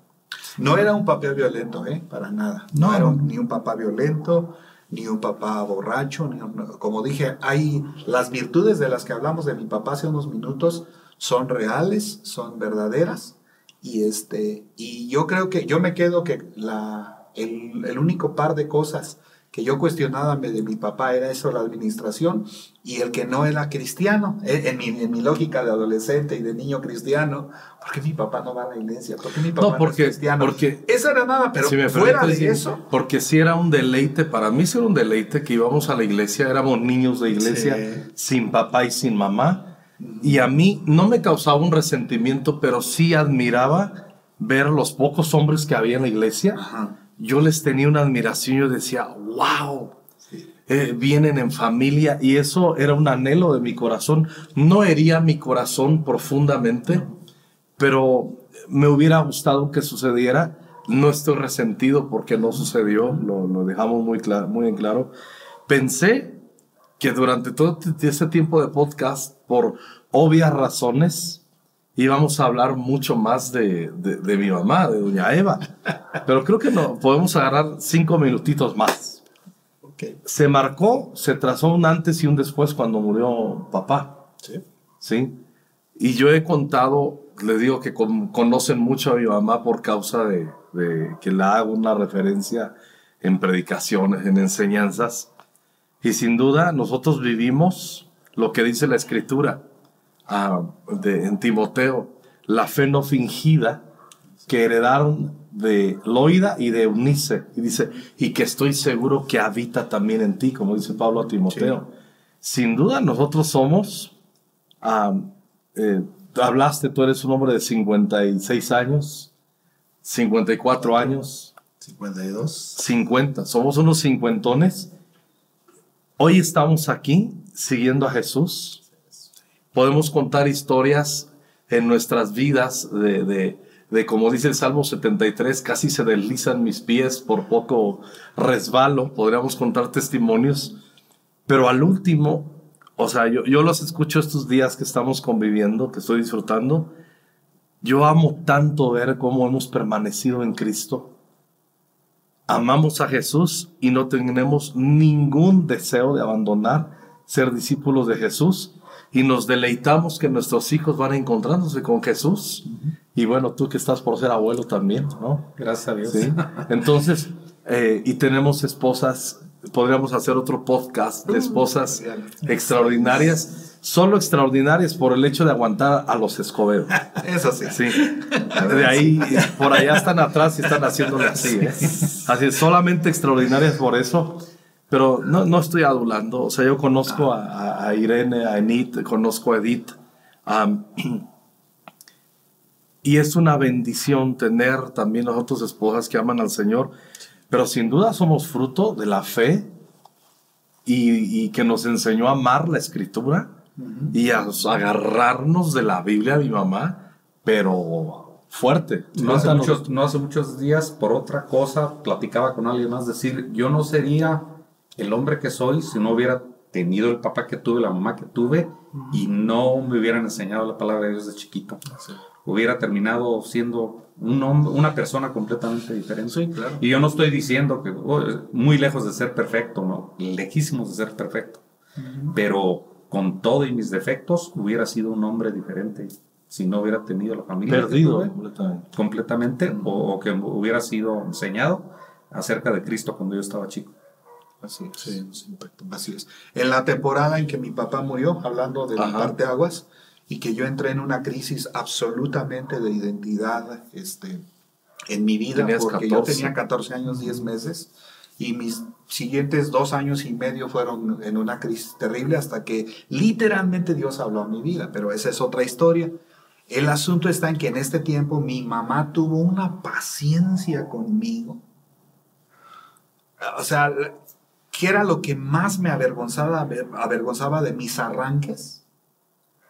No era un papá violento, ¿eh? Para nada. No, era ni un papá violento, ni un papá borracho, ni como dije, hay las virtudes de las que hablamos de mi papá hace unos minutos son reales, son verdaderas y este y yo creo que yo me quedo que la el, el único par de cosas que yo cuestionaba de mi papá era eso, la administración, y el que no era cristiano, eh, en mi, en mi lógica de adolescente y de niño cristiano, ¿por qué mi papá no va a la iglesia? ¿Por qué mi papá no, porque, es cristiano? Porque, eso era nada, pero fuera de eso. Porque si era un deleite, para mí sí era un deleite que íbamos a la iglesia, éramos niños de iglesia, sin papá y sin mamá, y a mí no me causaba un resentimiento, pero sí admiraba ver los pocos hombres que había en la iglesia. Ajá yo les tenía una admiración, yo decía, wow, eh, vienen en familia y eso era un anhelo de mi corazón. No hería mi corazón profundamente, pero me hubiera gustado que sucediera. No estoy resentido porque no sucedió, lo, dejamos muy, claro, muy en claro. Pensé que durante todo ese tiempo de podcast, por obvias razones, y vamos a hablar mucho más de, de, de mi mamá, de doña Eva. Pero creo que no, podemos agarrar cinco minutitos más. Ok. Se marcó, se trazó un antes y un después cuando murió papá. Sí. ¿sí? Y yo he contado, le digo que con- conocen mucho a mi mamá por causa de, de que le hago una referencia en predicaciones, en enseñanzas. Y sin duda nosotros vivimos lo que dice la escritura ah, de, en Timoteo, la fe no fingida que heredaron de Loida y de Eunice. Y dice, y que estoy seguro que habita también en ti, como dice Pablo a Timoteo. Sin duda nosotros somos eh, hablaste, tú eres un hombre de 56 años, 54 años, 52. 50, somos unos cincuentones. Hoy estamos aquí siguiendo a Jesús. Podemos contar historias en nuestras vidas de, de, de, como dice el Salmo 73, casi se deslizan mis pies, por poco resbalo. Podríamos contar testimonios, pero al último, o sea, yo, yo los escucho estos días que estamos conviviendo, que estoy disfrutando. Yo amo tanto ver cómo hemos permanecido en Cristo. Amamos a Jesús y no tenemos ningún deseo de abandonar ser discípulos de Jesús y nos deleitamos que nuestros hijos van encontrándose con Jesús. Y bueno, tú que estás por ser abuelo también, ¿no? Gracias a Dios. Sí. Entonces, eh, y tenemos esposas, podríamos hacer otro podcast de esposas extraordinarias, solo extraordinarias por el hecho de aguantar a los escoberos. Eso sí. Sí. De ahí, por allá están atrás y están haciéndole así. ¿eh? Así, solamente extraordinarias por eso. Pero no, no estoy adulando. O sea, yo conozco a, a- a Irene, a Enid, conozco a Edith. am, y es una bendición tener también nosotros esposas que aman al Señor. Pero sin duda somos fruto de la fe y, y que nos enseñó a amar la escritura y a agarrarnos de la Biblia a mi mamá, pero fuerte. No hace, muchos, no hace muchos días, por otra cosa, platicaba con alguien más, decir, yo no sería el hombre que soy si no hubiera tenido el papá que tuve, la mamá que tuve, y no me hubieran enseñado la palabra de Dios de chiquito. Hubiera terminado siendo un hombre, una persona completamente diferente. Sí, claro. Y yo no estoy diciendo que oh, muy lejos de ser perfecto, ¿no? Lejísimos de ser perfecto. Pero con todo y mis defectos, hubiera sido un hombre diferente si no hubiera tenido la familia. Perdido tuve completamente. completamente o, o que hubiera sido enseñado acerca de Cristo cuando yo estaba chico. Así es. Sí, nos impactó. Así es. En la temporada en que mi papá murió, hablando de Ajá. parte aguas, y que yo entré en una crisis absolutamente de identidad este, en mi vida, Tenías porque 14. yo tenía 14 años, 10 meses, y mis siguientes dos años y medio fueron en una crisis terrible hasta que literalmente Dios habló a mi vida, pero esa es otra historia. El asunto está en que en este tiempo mi mamá tuvo una paciencia conmigo. O sea, ¿qué era lo que más me avergonzaba, aver- avergonzaba de mis arranques?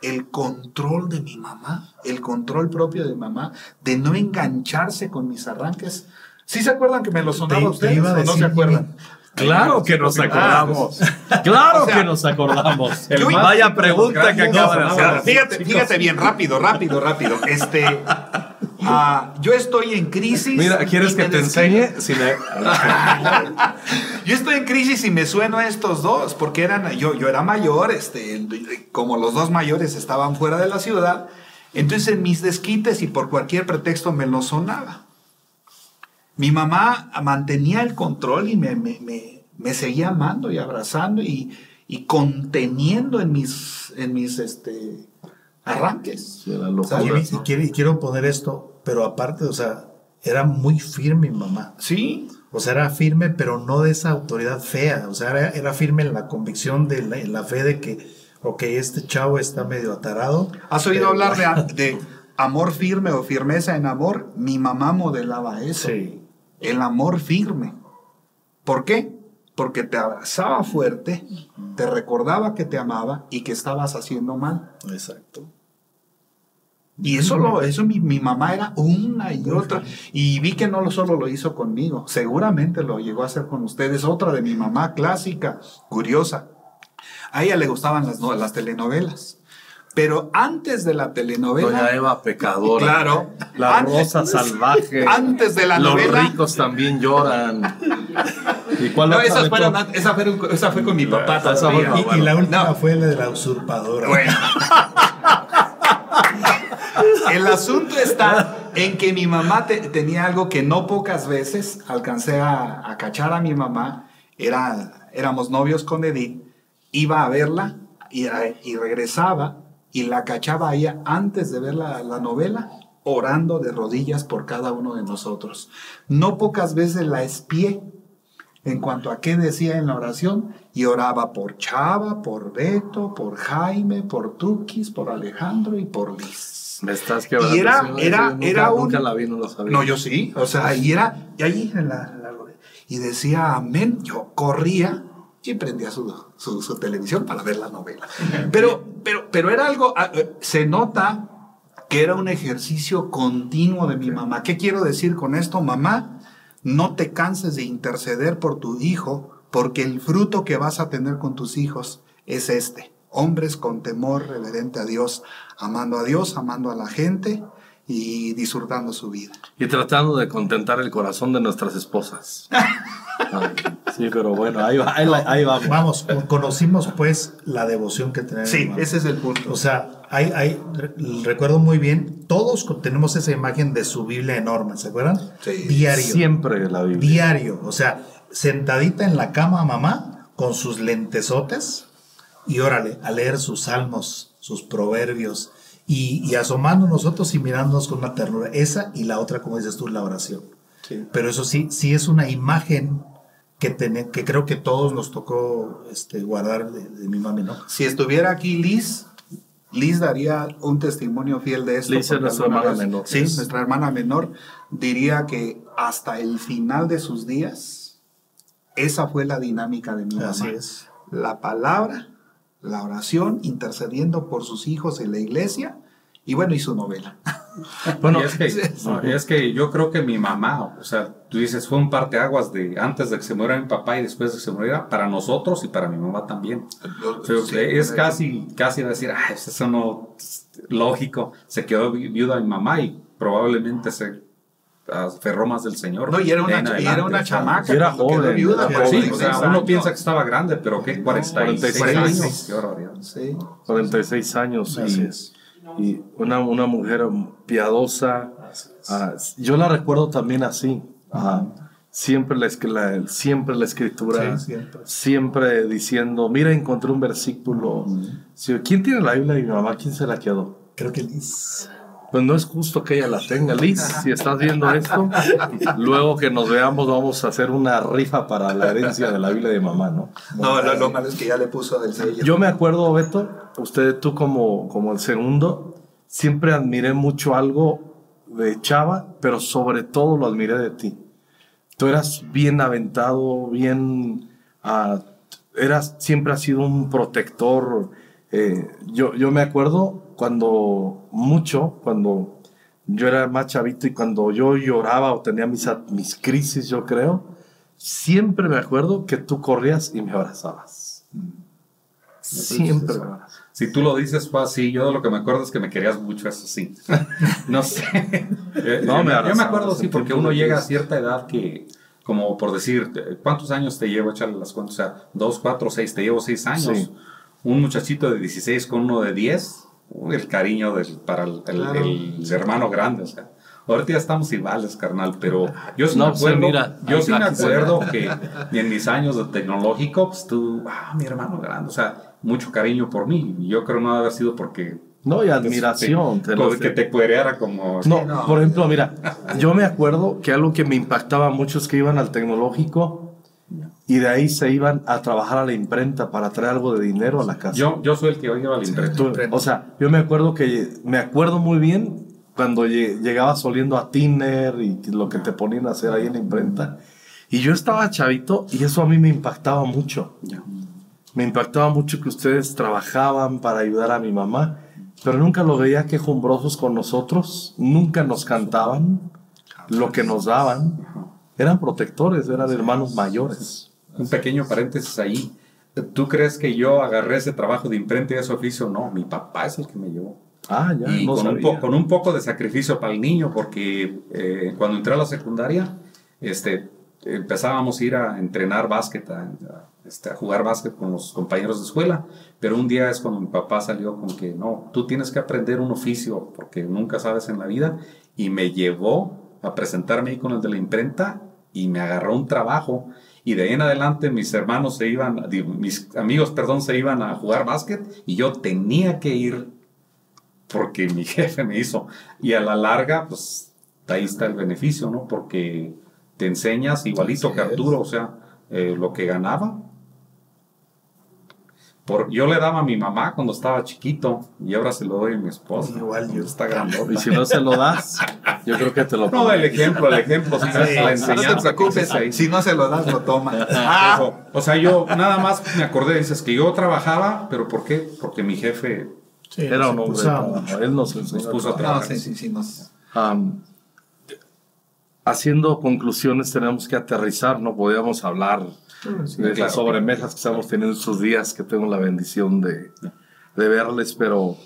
El control de mi mamá, el control propio de mi mamá, de no engancharse con mis arranques. ¿Sí se acuerdan que me lo sonaba Te- ustedes iba a o no se acuerdan? Claro que nos acordamos. Claro O sea, que nos acordamos. el Vaya pregunta que acaba de hacer. fíjate bien, rápido, rápido, rápido. Este, ah, yo estoy en crisis. Mira, ¿quieres que te enseñe? Si Yo estoy en crisis y me sueno a estos dos, porque eran, yo, yo era mayor, este, como los dos mayores estaban fuera de la ciudad, entonces en mis desquites y por cualquier pretexto me lo sonaba. Mi mamá mantenía el control y me, me- me- me seguía amando y abrazando y, y conteniendo en mis, en mis este, arranques. Sí, la Y, locura. y quiero, y quiero poner esto, pero aparte, o sea, era muy firme mi mamá. Sí, O sea, era firme, pero no de esa autoridad fea. O sea, era, era firme en la convicción, de la, en la fe de que, ok, este chavo está medio atarado. ¿Has oído pero- hablar de, de amor firme o firmeza en amor? Mi mamá modelaba eso. Sí. El amor firme. ¿Por qué? Porque te abrazaba fuerte, te recordaba que te amaba y que estabas haciendo mal. Exacto. Y eso, lo, eso mi, mi mamá era una y otra. Y vi que no lo solo lo hizo conmigo, seguramente lo llegó a hacer con ustedes. Otra de mi mamá, clásica, curiosa. A ella le gustaban las, no- las telenovelas. Pero antes de la telenovela. Doña Eva Pecadora. Claro. La Antes- Rosa Salvaje. Antes de la Los novela. ricos también lloran. ¿Y cuál No, esas fueron esa, fue, esa fue con mi papá. esa todavía. fue- Y, y la última No. fue la de la usurpadora. Bueno. El asunto está en que mi mamá te- tenía algo que no pocas veces alcancé a, a cachar a mi mamá. Era, éramos novios con Edith. Iba a verla y, y regresaba y la cachaba a ella antes de ver la, la novela orando de rodillas por cada uno de nosotros. No pocas veces la espié en cuanto a qué decía en la oración y oraba por Chava, por Beto, por Jaime, por Tukis, por Alejandro y por Liz. Me estás quebrando. Y era- era- nunca, era un- Nunca la vi, no lo sabía. No, yo sí, o sea, y era, y ahí en la, en la- y decía amén, yo corría y prendía su, su, su televisión para ver la novela. Pero, pero, pero era algo, ah, eh, se nota que era un ejercicio continuo de mi mamá. ¿Qué quiero decir con esto, mamá? No te canses de interceder por tu hijo, porque el fruto que vas a tener con tus hijos es este. Hombres con temor reverente a Dios, amando a Dios, amando a la gente y disfrutando su vida. Y tratando de contentar el corazón de nuestras esposas. Sí, pero bueno, ahí, va, ahí, la- ahí vamos. Vamos, con- conocimos pues la devoción que tenemos. Sí, ese es el punto. O sea, hay, hay, re- recuerdo muy bien, todos tenemos esa imagen de su Biblia enorme, ¿se acuerdan? Sí. Diario. Siempre la Biblia. Diario. O sea, sentadita en la cama mamá con sus lentesotes y órale, a leer sus salmos, sus proverbios y, y asomando nosotros y mirándonos con una ternura. Esa y la otra, como dices tú, la oración. Sí. Pero eso sí, sí es una imagen que, tene- que creo que todos nos tocó este, guardar de, de mi mami, ¿no? Si estuviera aquí Liz, Liz daría un testimonio fiel de esto. Liz es nuestra hermana vez- menor. Sí, nuestra hermana menor diría que hasta el final de sus días, esa fue la dinámica de mi mamá. Así es. La palabra, la oración, intercediendo por sus hijos en la iglesia y bueno, y su novela. Bueno, y, es que, no, y es que yo creo que mi mamá, o sea, tú dices, fue un parteaguas de antes de que se muriera mi papá y después de que se muriera, para nosotros y para mi mamá también. O sea, Sí, es casi, casi decir, ah, eso no es lógico. Se quedó vi- viuda mi mamá y probablemente se aferró más del Señor. No, y era una, adelante, era una chamaca. y era joven, viuda, era por Sí, joven, o sea, 16 uno años. piensa que estaba grande, pero ¿qué? 46 46 años. Qué barbaridad. Sí. 46 años. Así y, una, una mujer piadosa. ah, yo la recuerdo también así. ah, siempre, la, la- siempre la escritura. Sí, siempre. siempre diciendo, mira, encontré un versículo. Si- ¿Quién tiene la Biblia de mi mamá? ¿Quién se la quedó? Creo que Liz. Pues no es justo que ella la tenga. Liz, si estás viendo esto, luego que nos veamos vamos a hacer una rifa para la herencia de la Biblia de mamá, ¿no? No, lo, lo malo es que ya le puso del sello. Yo me acuerdo, Beto, usted, tú como, como el segundo, siempre admiré mucho algo de Chava, pero sobre todo lo admiré de ti. Tú eras bien aventado, bien... ah, eras, siempre has sido un protector. eh, yo, yo me acuerdo cuando, mucho, cuando yo era más chavito y cuando yo lloraba o tenía mis, mis crisis, yo creo, siempre me acuerdo que tú corrías y me abrazabas. Siempre. me abrazabas. Si tú lo dices fue así, yo de lo que me acuerdo es que me querías mucho, eso sí. no sé. Eh, No, yo, me yo me acuerdo, sí, porque uno llega a cierta edad que, como por decir, eh, ¿cuántos años te llevo? Echarle las cuentas, o sea, dos, cuatro, seis, te llevo seis años. Sí. Un muchachito de 16 con uno de 10, uy, el cariño del- para el, el- Claro. el hermano grande, o sea. Ahorita ya estamos iguales, carnal, pero yo sí No, me sí, acuerdo, mira, yo sí me acuerdo que en mis años de tecnológico, pues tú, ah, mi hermano grande, o sea, mucho cariño por mí. Yo creo no debe haber sido porque No, y admiración. te, te lo como que te cuereara como. No, no. por ejemplo, mira, yo me acuerdo que algo que me impactaba mucho es que iban al tecnológico y de ahí se iban a trabajar a la imprenta para traer algo de dinero a la casa. Yo, yo soy el que iba al impreso. Tú- o sea, yo me acuerdo que me acuerdo muy bien cuando lle- llegabas oliendo a tiner y lo que te ponían a hacer ahí en la imprenta. Y yo estaba chavito y eso a mí me impactaba mucho. Me impactaba mucho que ustedes trabajaban para ayudar a mi mamá, pero nunca lo veía quejumbrosos con nosotros, nunca nos cantaban lo que nos daban. Eran protectores, eran hermanos mayores. Un pequeño paréntesis ahí. ¿Tú crees que yo agarré ese trabajo de imprenta y ese oficio? No, mi papá es el que me llevó. Ah, ya, y no con, un sabía. po- con un poco de sacrificio para el niño, porque eh, cuando entré a la secundaria, este, empezábamos a ir a entrenar básquet, a, a, este, a jugar básquet con los compañeros de escuela, pero un día es cuando mi papá salió con que no, tú tienes que aprender un oficio porque nunca sabes en la vida, y me llevó a presentarme ahí con el de la imprenta y me agarró un trabajo. Y de ahí en adelante mis hermanos se iban, mis amigos, perdón, se iban a jugar básquet y yo tenía que ir porque mi jefe me hizo. Y a la larga, pues ahí está el beneficio, ¿no? Porque te enseñas igualito Así que. Arturo, o sea, eh, lo que ganaba. Por, yo le daba a mi mamá cuando estaba chiquito y ahora se lo doy a mi esposa. Igual yo. Está grandota. Y si no se lo das, yo creo que te lo No, el ejemplo, el ejemplo, sí, Sí, la no te preocupes, si no se lo das, lo toma. Eso. O sea, yo nada más me acordé, dices que yo trabajaba, pero ¿por qué? Porque mi jefe Sí, Era un hombre. Él nos nos puso a No, trabajar. sí, sí, sí, nos- haciendo conclusiones tenemos que aterrizar, no podíamos hablar de claro. las sobremesas que estamos teniendo estos días, que tengo la bendición de, de verles, pero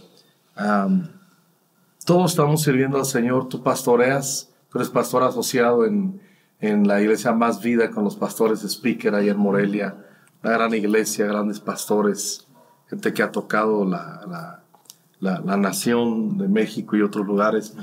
todos estamos sirviendo al Señor, tú pastoreas, tú eres pastor asociado en, en la iglesia Más Vida con los pastores de Speaker ahí en Morelia, una gran iglesia, grandes pastores, gente que ha tocado la, la- la- la nación de México y otros lugares.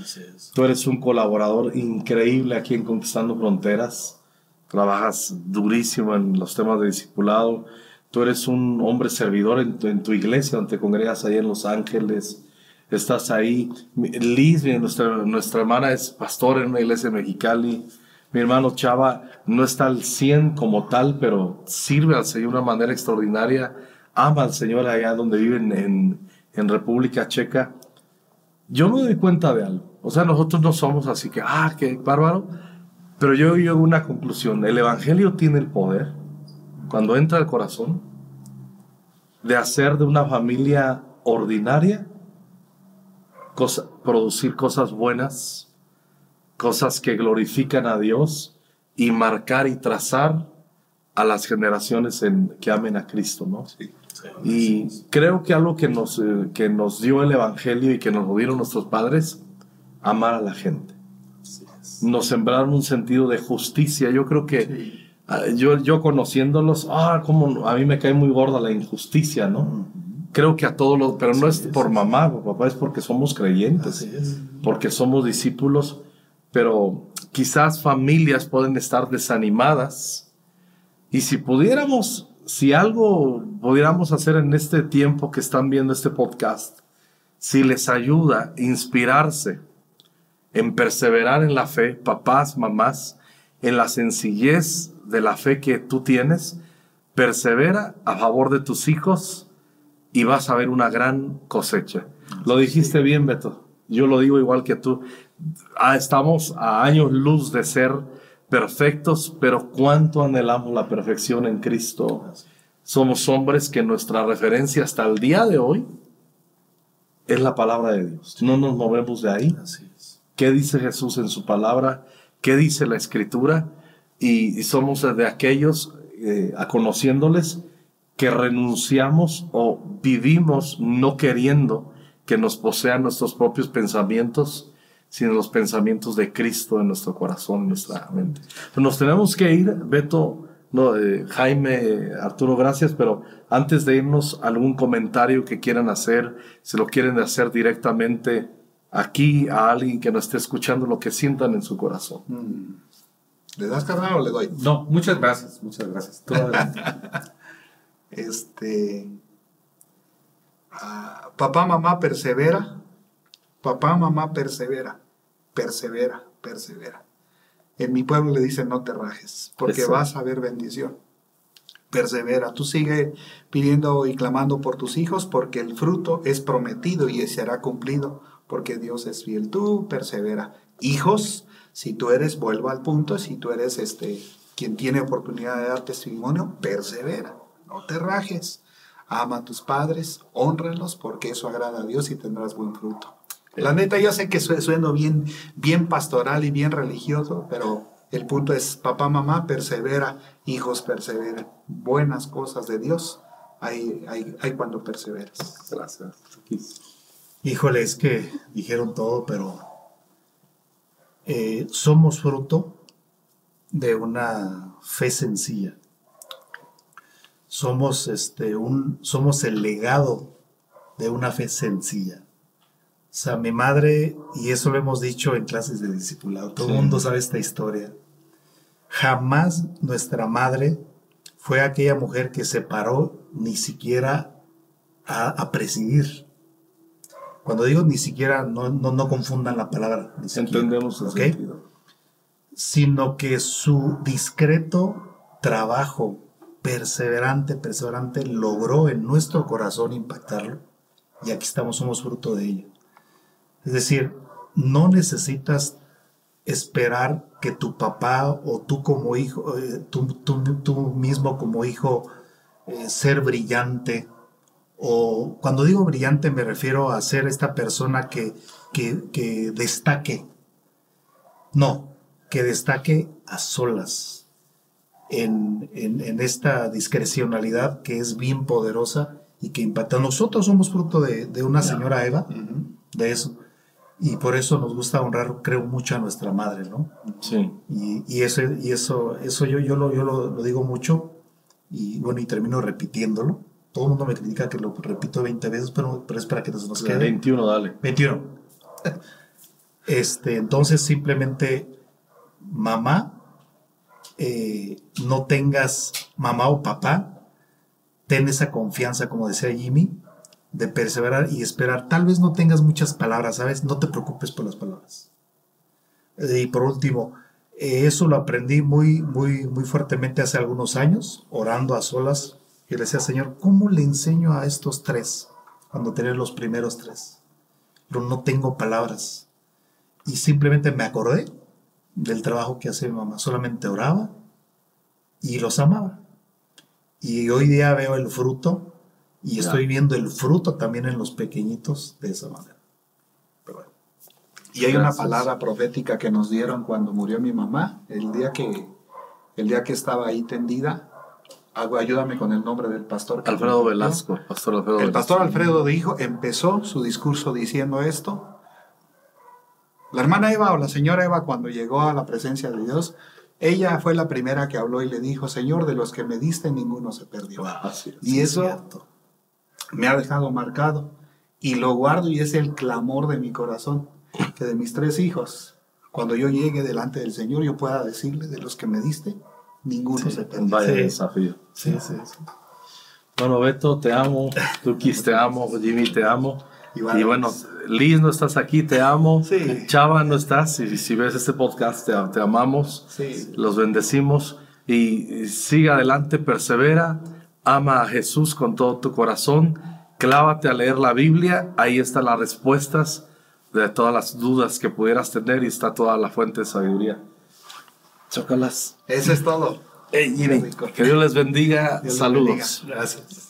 Tú eres un colaborador increíble aquí en Conquistando Fronteras. Trabajas durísimo en los temas de discipulado. Tú eres un hombre servidor en tu, en tu iglesia, donde te congregas ahí en Los Ángeles. Estás ahí. Liz, nuestra, nuestra hermana, es pastor en una iglesia de Mexicali. Mi hermano Chava no está al 100 como tal, pero sirve al Señor de una manera extraordinaria. Ama al Señor allá donde viven en, en República Checa yo me doy cuenta de algo. O sea, nosotros no somos así que, ah, qué bárbaro. Pero yo llego a una conclusión. El Evangelio tiene el poder, cuando entra al corazón, de hacer de una familia ordinaria, producir cosas buenas, cosas que glorifican a Dios y marcar y trazar a las generaciones en, que amen a Cristo, ¿no? Y creo que algo que nos, eh, que nos dio el Evangelio y que nos lo dieron nuestros padres, amar a la gente. Nos sembraron un sentido de justicia. Yo creo que ah, yo, yo conociéndolos, ah, como a mí me cae muy gorda la injusticia, ¿no? Creo que a todos los, pero no es por mamá o papá, es porque somos creyentes, es. porque somos discípulos, pero quizás familias pueden estar desanimadas. Y si pudiéramos, si algo pudiéramos hacer en este tiempo que están viendo este podcast, si les ayuda a inspirarse en perseverar en la fe, papás, mamás, en la sencillez de la fe que tú tienes, persevera a favor de tus hijos y vas a ver una gran cosecha. Lo dijiste bien, Beto. Yo lo digo igual que tú. Ah, estamos a años luz de ser perfectos, pero cuánto anhelamos la perfección en Cristo. Somos hombres que nuestra referencia hasta el día de hoy es la palabra de Dios. No nos movemos de ahí. ¿Qué dice Jesús en su palabra? ¿Qué dice la Escritura? Y, y somos de aquellos, eh, a conociéndoles, que renunciamos o vivimos no queriendo que nos posean nuestros propios pensamientos, sino los pensamientos de Cristo en nuestro corazón, en nuestra mente. Nos tenemos que ir, Beto, no, eh, Jaime, eh, Arturo, gracias, pero antes de irnos, algún comentario que quieran hacer, si lo quieren hacer directamente aquí a alguien que nos esté escuchando, lo que sientan en su corazón. ¿Le das carnal o le doy? No, muchas gracias, muchas gracias. Este. ah, papá, mamá, persevera. Papá, mamá, persevera. Persevera, persevera. En mi pueblo le dicen no te rajes, porque Eso. vas a ver bendición. Persevera, tú sigue pidiendo y clamando por tus hijos, porque el fruto es prometido y será cumplido, porque Dios es fiel. Tú persevera. Hijos, si tú eres, vuelvo al punto, si tú eres este quien tiene oportunidad de dar testimonio, persevera, no te rajes. Ama a tus padres, honralos, porque eso agrada a Dios y tendrás buen fruto. La neta, yo sé que su- sueno bien, bien pastoral y bien religioso, pero el punto es, papá, mamá, persevera, hijos, perseveren. Buenas cosas de Dios hay, hay, hay cuando perseveras. Gracias. Híjole, es que dijeron todo, pero eh, somos fruto de una fe sencilla. Somos, este, un, somos el legado de una fe sencilla. O sea, mi madre, y eso lo hemos dicho en clases de discipulado, todo el Sí. mundo sabe esta historia. Jamás nuestra madre fue aquella mujer que se paró ni siquiera a, a presidir. Cuando digo ni siquiera, no, no, no confundan la palabra. ni siquiera, Entendemos el ¿ok? sentido. Sino que su discreto trabajo perseverante, perseverante, logró en nuestro corazón impactarlo. Y aquí estamos, somos fruto de ello. Es decir, no necesitas esperar que tu papá o tú como hijo, eh, tú, tú- tú mismo como hijo, eh, ser brillante. O cuando digo brillante me refiero a ser esta persona que, que, que destaque. No, que destaque a solas en, en- en esta discrecionalidad que es bien poderosa y que impacta. Nosotros somos fruto de, de una señora Eva, de eso. Y por eso nos gusta honrar, creo, mucho a nuestra madre, ¿no? Sí. Y, y eso, y eso, eso yo, yo, lo, yo lo, lo digo mucho y bueno, y termino repitiéndolo. Todo el mundo me critica que lo repito 20 veces, pero, pero es para que nos, nos quede. 21, dale. 21. Este, entonces simplemente, mamá, eh, no tengas mamá o papá, ten esa confianza, como decía Jimmy, de perseverar y esperar. Tal vez no tengas muchas palabras, ¿sabes? No te preocupes por las palabras. Y por último, eh, eso lo aprendí muy, muy, muy fuertemente hace algunos años, orando a solas. Y le decía, Señor, ¿cómo le enseño a estos tres cuando tenía los primeros tres? Pero no tengo palabras. Y simplemente me acordé del trabajo que hacía mi mamá. Solamente oraba y los amaba. Y hoy día veo el fruto y estoy viendo el fruto también en los pequeñitos de esa manera. Pero bueno. Y hay una palabra profética que nos dieron cuando murió mi mamá, el día que, el día que estaba ahí tendida. Ayúdame con el nombre del pastor. Alfredo Velasco. Pastor Alfredo El pastor. Alfredo dijo, empezó su discurso diciendo esto. La hermana Eva o la señora Eva cuando llegó a la presencia de Dios, ella fue la primera que habló y le dijo, Señor, de los que me diste ninguno se perdió. Es. Y eso Cierto. Me ha dejado marcado y lo guardo y es el clamor de mi corazón, que de mis tres hijos, cuando yo llegue delante del Señor, yo pueda decirle, de los que me diste, ninguno se perdió. Vaya Sí. desafío. Sí, sí, sí. Bueno, Beto, te amo. Tukis, te amo. Jimmy, te amo. Y Y, bueno, Liz, no estás aquí, te amo. Sí. Chava, no estás. Y si ves este podcast, te, te amamos. Sí. Los bendecimos. Y, y sigue adelante, persevera. Ama a Jesús con todo tu corazón. Clávate a leer la Biblia. Ahí están las respuestas de todas las dudas que pudieras tener y está toda la fuente de sabiduría. Chócalas. Eso es todo. Hey, Jimmy, que Dios les bendiga. Dios les Saludos. bendiga. Gracias.